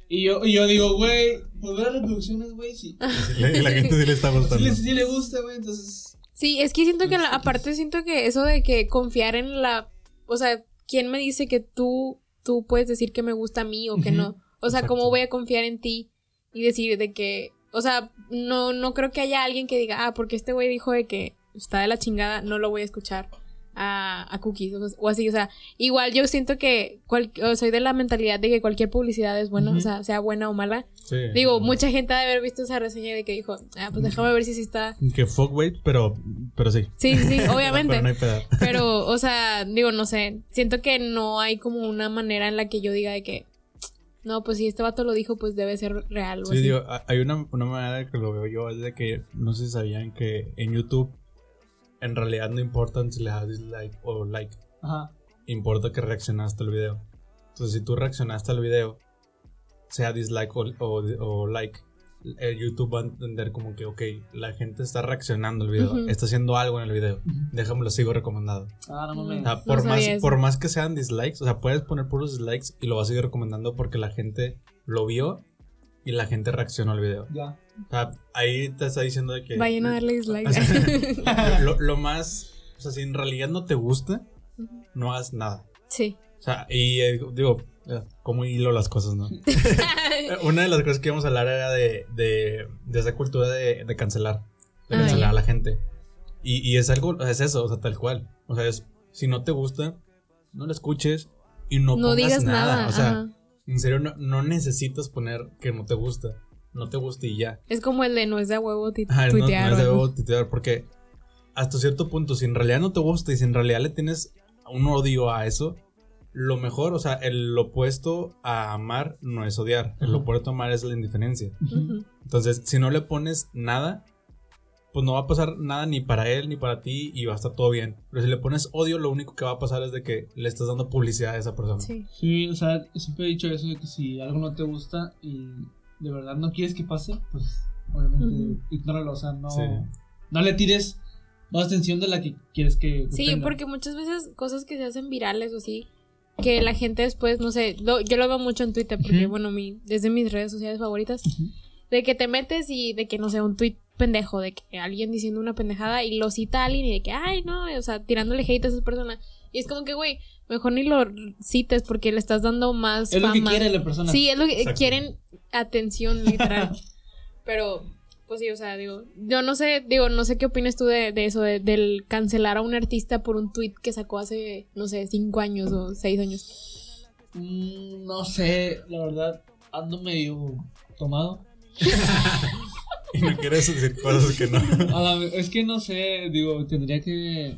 Y yo, y yo digo, güey, pues ver las reproducciones, güey, sí. Y la, la gente sí le está Sí gustando. le, sí le gusta, güey, entonces. Sí, es que siento que la- aparte siento que eso de que confiar en la, o sea, ¿quién me dice que tú tú puedes decir que me gusta a mí o que no? O sea, ¿cómo voy a confiar en ti y decir de que, o sea, no no creo que haya alguien que diga, "Ah, porque este güey dijo de que está de la chingada, no lo voy a escuchar." A, a cookies o, o así, o sea, igual yo siento que cual- o soy de la mentalidad de que cualquier publicidad es buena, Ujú. o sea, sea buena o mala. Sí. Digo, mucha gente ha de haber visto esa reseña de que dijo, ah, pues déjame ver si sí está. Que fuck wait, pero, pero sí. Sí, sí, obviamente. pero no hay pedo. Pero, o sea, digo, no sé, siento que no hay como una manera en la que yo diga de que no, pues si este vato lo dijo, pues debe ser real. o Sí, así. digo, hay una, una manera que lo veo yo, es de que no sé si sabían que en YouTube en realidad no importa si le das dislike o like, Ajá. importa que reaccionaste al video. Entonces, si tú reaccionaste al video, sea dislike o, o- o like, el YouTube va a entender como que, ok, la gente está reaccionando al video, Ujú. está haciendo algo en el video, déjame lo sigo recomendado. Ah, no O mames. sea, No por, más, sabía eso. por más que sean dislikes, o sea, puedes poner puros dislikes y lo vas a seguir recomendando porque la gente lo vio y la gente reaccionó al video. Ya. Ahí te está diciendo que. Vayan a darle dislike. lo, lo más. O sea, si en realidad no te gusta, no hagas nada. sí. O sea, y eh, digo, eh, cómo hilo las cosas, ¿no? Una de las cosas que íbamos a hablar era de, de, de esa cultura de, de cancelar. De Ah, cancelar a la gente. Y, y es algo, es eso, o sea, tal cual. O sea, es, si no te gusta, no lo escuches y no, No, pongas digas nada. nada. O sea, ajá. en serio, no, no necesitas poner que no te gusta. No te gusta y ya. Es como el de no es de a huevo Ajá, no, tuitear. no es de huevo tuitear, porque hasta cierto punto, si en realidad no te gusta y si en realidad le tienes un odio a eso, lo mejor, o sea, el opuesto a amar no es odiar, el opuesto a amar es la indiferencia. Entonces, si no le pones nada, pues no va a pasar nada ni para él ni para ti y va a estar todo bien. Pero si le pones odio, lo único que va a pasar es de que le estás dando publicidad a esa persona. Sí. Sí, o sea, siempre he dicho eso de que si algo no te gusta y de verdad no quieres que pase, pues obviamente ignóralo, o sea, no, Sí. no le tires más atención de la que quieres que, Sí, tenga. porque muchas veces cosas que se hacen virales o así, que la gente después, no sé, lo- yo lo veo mucho en Twitter porque, bueno, mi, desde mis redes sociales favoritas, de que te metes y de que, no sé, un tweet pendejo, de que alguien diciendo una pendejada y lo cita a alguien y de que, ay, no, o sea, tirándole hate a esa persona. Y es como que, güey, mejor ni lo cites porque le estás dando más Es lo que quiere la persona. Sí, es lo que Exacto. quieren atención, literal. Pero, pues sí, o sea, digo, yo no sé, digo, no sé qué opinas tú de, de eso, de- del cancelar a un artista por un tweet que sacó hace, no sé, cinco años o seis años. Mm, no sé, la verdad, ando medio tomado. Y no quieres decir cosas que no. A la- es que no sé, digo, tendría que,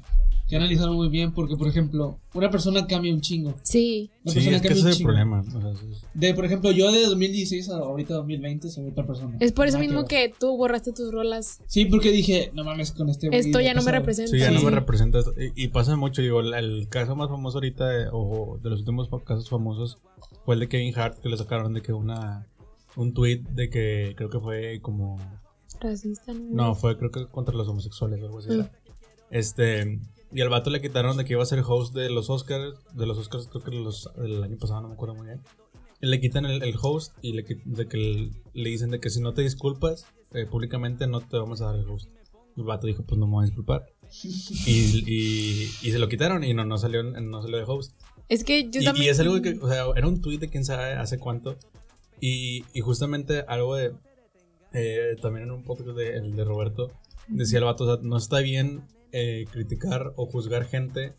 que analizarlo muy bien porque, por ejemplo, una persona cambia un chingo. Sí, Una Sí, persona es que ese es el problema. o sea, sí. De, por ejemplo, yo de 2016 a ahorita 2020 soy otra persona. es por eso Nada mismo ver. que tú borraste tus rolas. Sí, porque dije, no mames con este Esto ya no me representa. Sí, ya no me representa. Y, y pasa mucho, digo, el, el caso más famoso ahorita, de- o de los últimos casos famosos, fue el de Kevin Hart, que le sacaron de que una un tweet de que creo que fue como... Racista, ¿no? No, fue creo que contra los homosexuales o algo así. Mm. Este... Y al vato le quitaron de que iba a ser host de los Oscars, de los Oscars creo que los, del año pasado, no me acuerdo muy bien. Y le quitan el, el host y le, de que el- le dicen de que si no te disculpas eh, públicamente no te vamos a dar el host. El vato dijo, pues no me voy a disculpar. Y, y, y se lo quitaron y no, no salió no salió de host. Es que yo Y, también. y es algo que, o sea, era un tweet de quién sabe hace cuánto. Y, y justamente algo de. eh, también en un podcast de, el de Roberto, decía el vato, o sea, no está bien eh, criticar o juzgar gente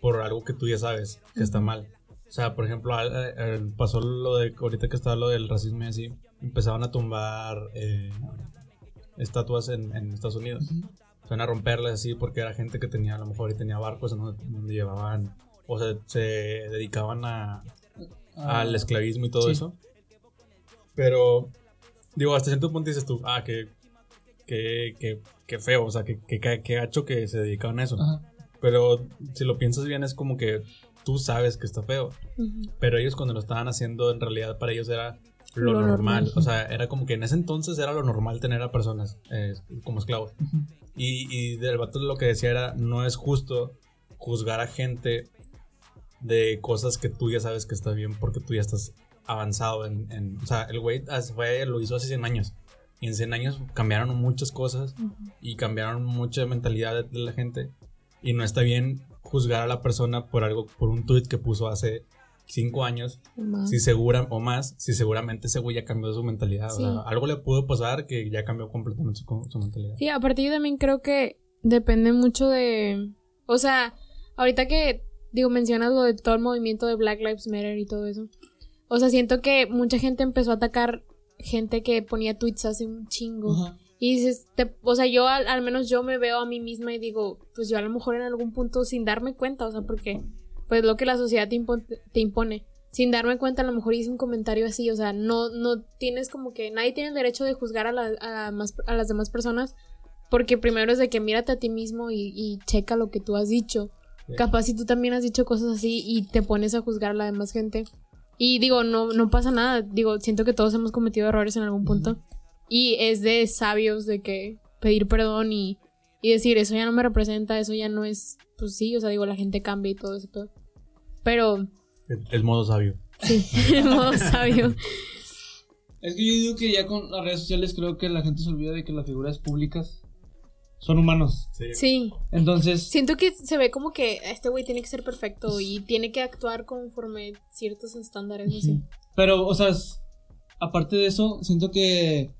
por algo que tú ya sabes que está mal. O sea, por ejemplo, pasó lo de ahorita que estaba lo del racismo y así, empezaban a tumbar eh, estatuas en, en Estados Unidos. Ujú. Van a romperlas así porque era gente que tenía, a lo mejor y tenía barcos en donde, donde llevaban, o sea, se dedicaban a, Ah, al esclavismo y todo sí. eso. Pero, digo, hasta cierto punto dices tú, ah, que, que feo, o sea, que, que, que gacho que se dedicaban a eso. Ajá. Pero si lo piensas bien, es como que tú sabes que está feo. Pero ellos cuando lo estaban haciendo, en realidad para ellos era lo, Lo normal. normal. O sea, era como que en ese entonces era lo normal tener a personas eh, como esclavos. Y, y del vato lo que decía era, no es justo juzgar a gente de cosas que tú ya sabes que está bien porque tú ya estás avanzado en... en- o sea, el güey fue- lo hizo hace 100 años. En 100 años cambiaron muchas cosas Ujú. y cambiaron mucha mentalidad de, de la gente. Y no está bien juzgar a la persona por algo, por un tweet que puso hace 5 años Más. si segura o más, si seguramente ese güey ya cambió su mentalidad. Sí. O sea, algo le pudo pasar que ya cambió completamente su, su mentalidad. Sí, aparte yo también creo que depende mucho de... O sea, ahorita que, digo, mencionas lo de todo el movimiento de Black Lives Matter y todo eso. O sea, siento que mucha gente empezó a atacar gente que ponía tweets hace un chingo. Ajá. Y dices, te- o sea, yo al, al menos yo me veo a mí misma y digo, pues yo a lo mejor en algún punto sin darme cuenta, o sea, porque pues lo que la sociedad te, impon- te impone. sin darme cuenta a lo mejor hice un comentario así, o sea, no, no tienes como que, nadie tiene el derecho de juzgar a, la- a, más- a las demás personas, porque primero es de que mírate a ti mismo y, y checa lo que tú has dicho. Sí. Capaz si tú también has dicho cosas así y te pones a juzgar a la demás gente. Y digo, no, no pasa nada, digo, siento que todos hemos cometido errores en algún punto. Y es de sabios de que pedir perdón y, y decir, eso ya no me representa, eso ya no es, pues sí, o sea, digo, la gente cambia y todo eso. Pero, pero El, el modo sabio. sí, en modo sabio. Es que yo digo que ya con las redes sociales creo que la gente se olvida de que las figuras públicas son humanos. Sí. Sí, Entonces, siento que se ve como que este güey tiene que ser perfecto y tiene que actuar conforme ciertos estándares, no sé. pero, o sea, aparte de eso, siento que,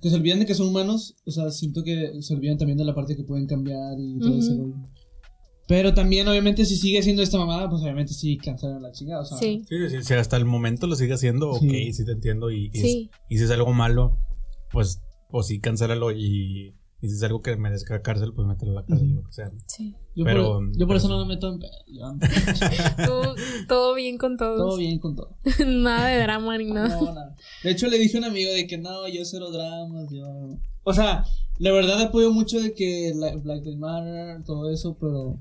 que se olvidan de que son humanos. O sea, siento que se olvidan también de la parte que pueden cambiar y todo ese Ujú. rollo. Pero también, obviamente, si sigue siendo esta mamada, pues obviamente sí cancelan la chingada. O sea, Sí, Sí, hasta el momento lo sigue haciendo, ok, Sí. sí te entiendo. Y, y, Sí. y si es algo malo, pues, pues sí, cancélalo. Y, y si es algo que merezca cárcel, pues mételo a la cárcel, lo que sea. sí. Yo, Pero- por, yo por pero eso sí. no me meto en pedo. yo- Todo, todo bien con todos. Todo bien con todo. nada de drama ni nada. No, nada. De hecho, le dije a un amigo de que no, yo cero dramas, yo. O sea, la verdad apoyo mucho de que la- Black Lives Matter, todo eso, pero.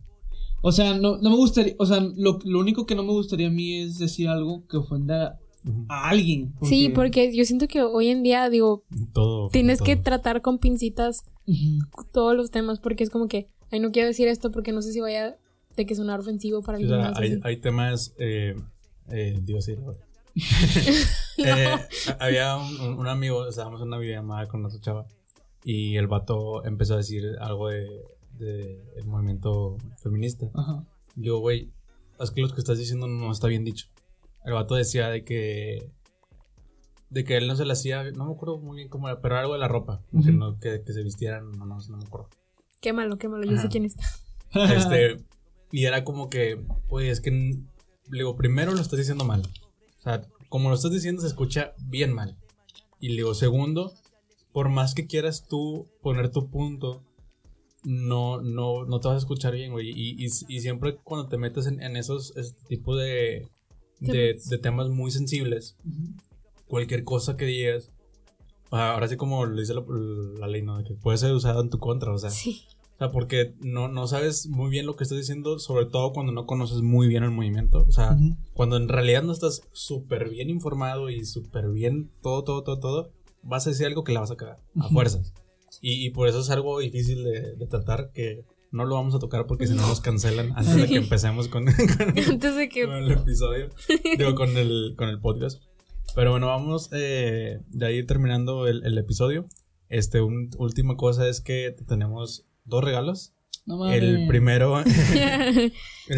O sea, no, no me gustaría. O sea, lo, lo único que no me gustaría a mí es decir algo que ofenda. A alguien. Sí, porque yo siento que hoy en día, digo, Todo. tienes que tratar con pincitas todos los temas porque es como que, ay, no quiero decir esto porque no sé si vaya de que sonar ofensivo para Sí, o alguien sea, más. hay, hay temas. Eh, eh, digo. No. Eh, había un, un- amigo, estábamos en una videollamada con otra chava. Y el vato empezó a decir algo de, de el movimiento feminista. Ajá. Y Digo, güey, es que lo que estás diciendo no está bien dicho. El vato decía de que. De que él no se le hacía. No me acuerdo muy bien cómo era, pero algo de la ropa. que, Ujú. no, que, que se vistieran, no, no, no me acuerdo. Quémalo, quémalo, yo sé quién está. Este, y era como que, pues es que, le digo, primero lo estás diciendo mal. O sea, como lo estás diciendo se escucha bien mal. Y le digo, segundo, por más que quieras tú poner tu punto, no, no, no te vas a escuchar bien, güey. Y, y, y siempre cuando te metes en, en esos este tipo de, de, Temas. de temas muy sensibles, Ujú. cualquier cosa que digas, ah, ahora sí como lo dice la, la ley, ¿no? De que puede ser usado en tu contra, o sea. Sí. O sea, porque no, no sabes muy bien lo que estás diciendo, sobre todo cuando no conoces muy bien el movimiento. O sea, Ujú. cuando en realidad no estás súper bien informado y súper bien todo, todo, todo, todo, vas a decir algo que la vas a cagar, a Ujú. fuerzas. Y, y por eso es algo difícil de, de tratar, que no lo vamos a tocar porque si no nos cancelan antes de que empecemos con, con el, Antes de que. con el episodio, digo, con el, con el podcast. Pero bueno, vamos eh, de ahí terminando el, el episodio. Este, un, última cosa es que tenemos dos regalos. No. El primero. el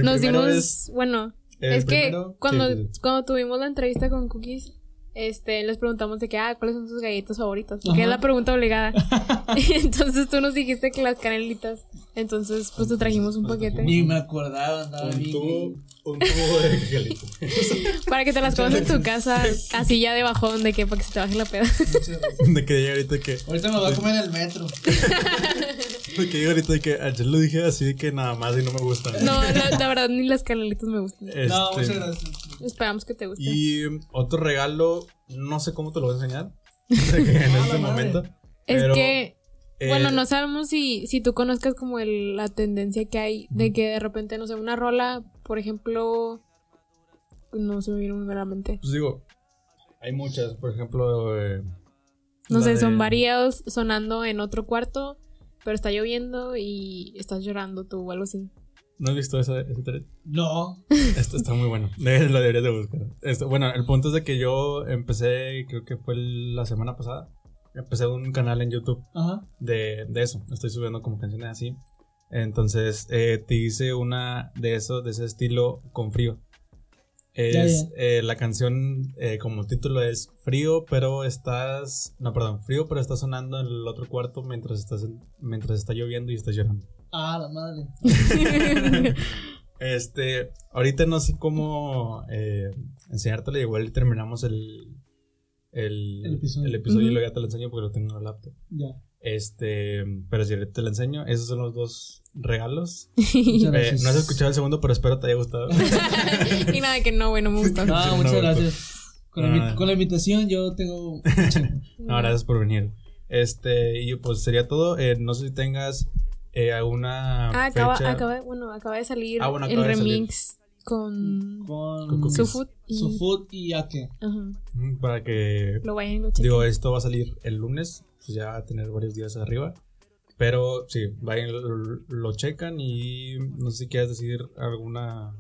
Nos primero dimos. es- bueno, es que cuando, sí, sí, sí. cuando tuvimos la entrevista con Cookies, este, les preguntamos de que, ah, ¿cuáles son sus galletas favoritas? Porque es la pregunta obligada. Entonces tú nos dijiste que las canelitas. Entonces, pues te trajimos un paquete. Ni me acordaba, andaba Un tubo, un tubo de gelito. Para que te las comas en tu casa, así ya de bajón, de que para que se te baje la peda. De que diga ahorita que. Ahorita me voy a comer en el metro. De que diga ahorita de que ayer lo dije así de que nada más y no me gusta. No, la, la verdad, ni las canelitas me gustan. No, Este, muchas gracias. Esperamos que te guste. Y otro regalo, no sé cómo te lo voy a enseñar. en Ah, este madre. momento. es pero, que, eh, bueno, no sabemos si, si tú conozcas como el- la tendencia que hay de que de repente, no sé, una rola, por ejemplo, no se me viene muy a la mente. Pues digo, hay muchas. Por ejemplo, eh, No sé, de- son variados sonando en otro cuarto, pero está lloviendo y estás llorando tú o algo así. ¿No has visto esa, ese thread? No. Esto está muy bueno. Lo deberías de buscar. Esto- bueno, el punto es de que yo empecé, creo que fue la semana pasada. Empecé un canal en YouTube Ajá. de, de eso. Estoy subiendo como canciones así. Entonces, eh, te hice una de eso, de ese estilo con frío. Es Ya, eh, la canción, eh, como título es Frío, pero estás. No, perdón, Frío, pero está sonando en el otro cuarto mientras estás en- mientras está lloviendo y estás llorando. Ah, la madre. Este, ahorita no sé cómo eh, enseñártelo, igual terminamos el, el, El episodio. el episodio y Ujú. luego ya te lo enseño porque lo tengo en la laptop. Ya. Este, pero si ahorita te la enseño, esos son los dos regalos. Muchas Eh, gracias. no has escuchado el segundo, pero espero te haya gustado. y nada, que no, bueno, me gustó. No, No, muchas no, gracias. Con, la, Ah. con la invitación yo tengo. No, gracias por venir. Este, y pues sería todo. Eh, no sé si tengas eh, alguna Ah, acaba, fecha. acaba, bueno, acaba de salir Ah, bueno, el acaba de salir. remix con Con Con cookies. Sufut y Sufut y Ake. ajá, Mm, Para que lo vayan y lo chequen. Digo, esto va a salir el lunes, pues ya va a tener varios días arriba. Pero sí, vayan, lo, lo checan y no sé si quieras decir alguna.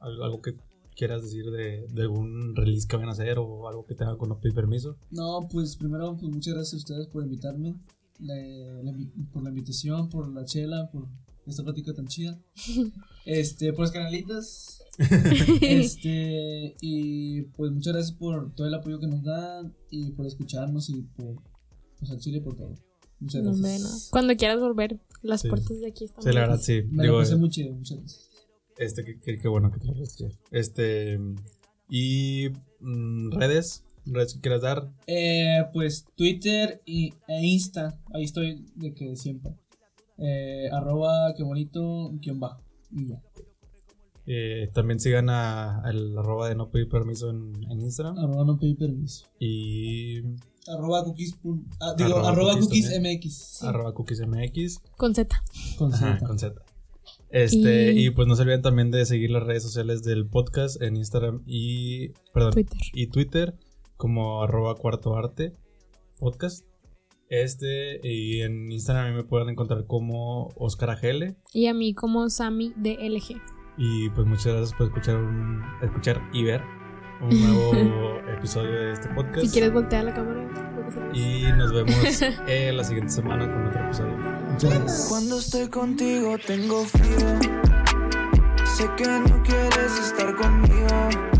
al- Algo que quieras decir de, de algún release que van a hacer o algo que tenga con no pedir permiso. No, pues primero, pues muchas gracias a ustedes por invitarme, la- la invi- por la invitación, por la chela, por esta plática tan chida. Este, por las canalitas. este, y pues muchas gracias por todo el apoyo que nos dan y por escucharnos y por, pues al chile por todo. Muchas gracias. no. Cuando quieras volver, las Sí. puertas de aquí están Sí, la verdad, sí. Me Digo, la pasé muy chido, muchas gracias. este, qué- qué qué bueno que te lo. Este. Y. mm, redes. Redes que quieras dar. Eh, pues Twitter y, e Insta, ahí estoy de que siempre. Eh, arroba que bonito, guion bajo. Y ya. Eh, también sigan a, al arroba de no pedir permiso en, en Instagram. Arroba no pedí permiso. Y Arroba cookies. ah, digo, Arroba arroba, cookies cookies. MX. sí, arroba cookiesmx. Con Z. con Ajá, Z. con Z. Este, Y- y... pues no se olviden también de seguir las redes sociales del podcast en Instagram y, perdón, Twitter. y Twitter como arroba cuarto arte podcast. Este, y en Instagram a mí me pueden encontrar como Oscar AGL. Y a mí como Sammy de LG. Y pues muchas gracias por escuchar, un- escuchar y ver un nuevo episodio de este podcast. Si quieres voltear la cámara. Y nos vemos eh, la siguiente semana con otro episodio. Muchas gracias. Cuando estoy contigo tengo frío. Sé que no quieres estar conmigo.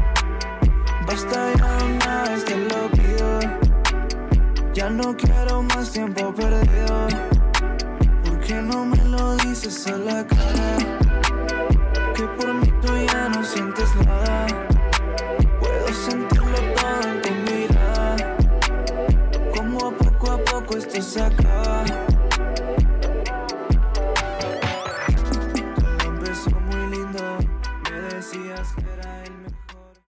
Basta ya más, te lo pido. Ya no quiero más tiempo perdido. ¿Por qué no me lo dices a la cara? Que por mí tú ya no sientes nada. Puedo sentirlo todo en tu mirada. Como poco a poco esto se acaba.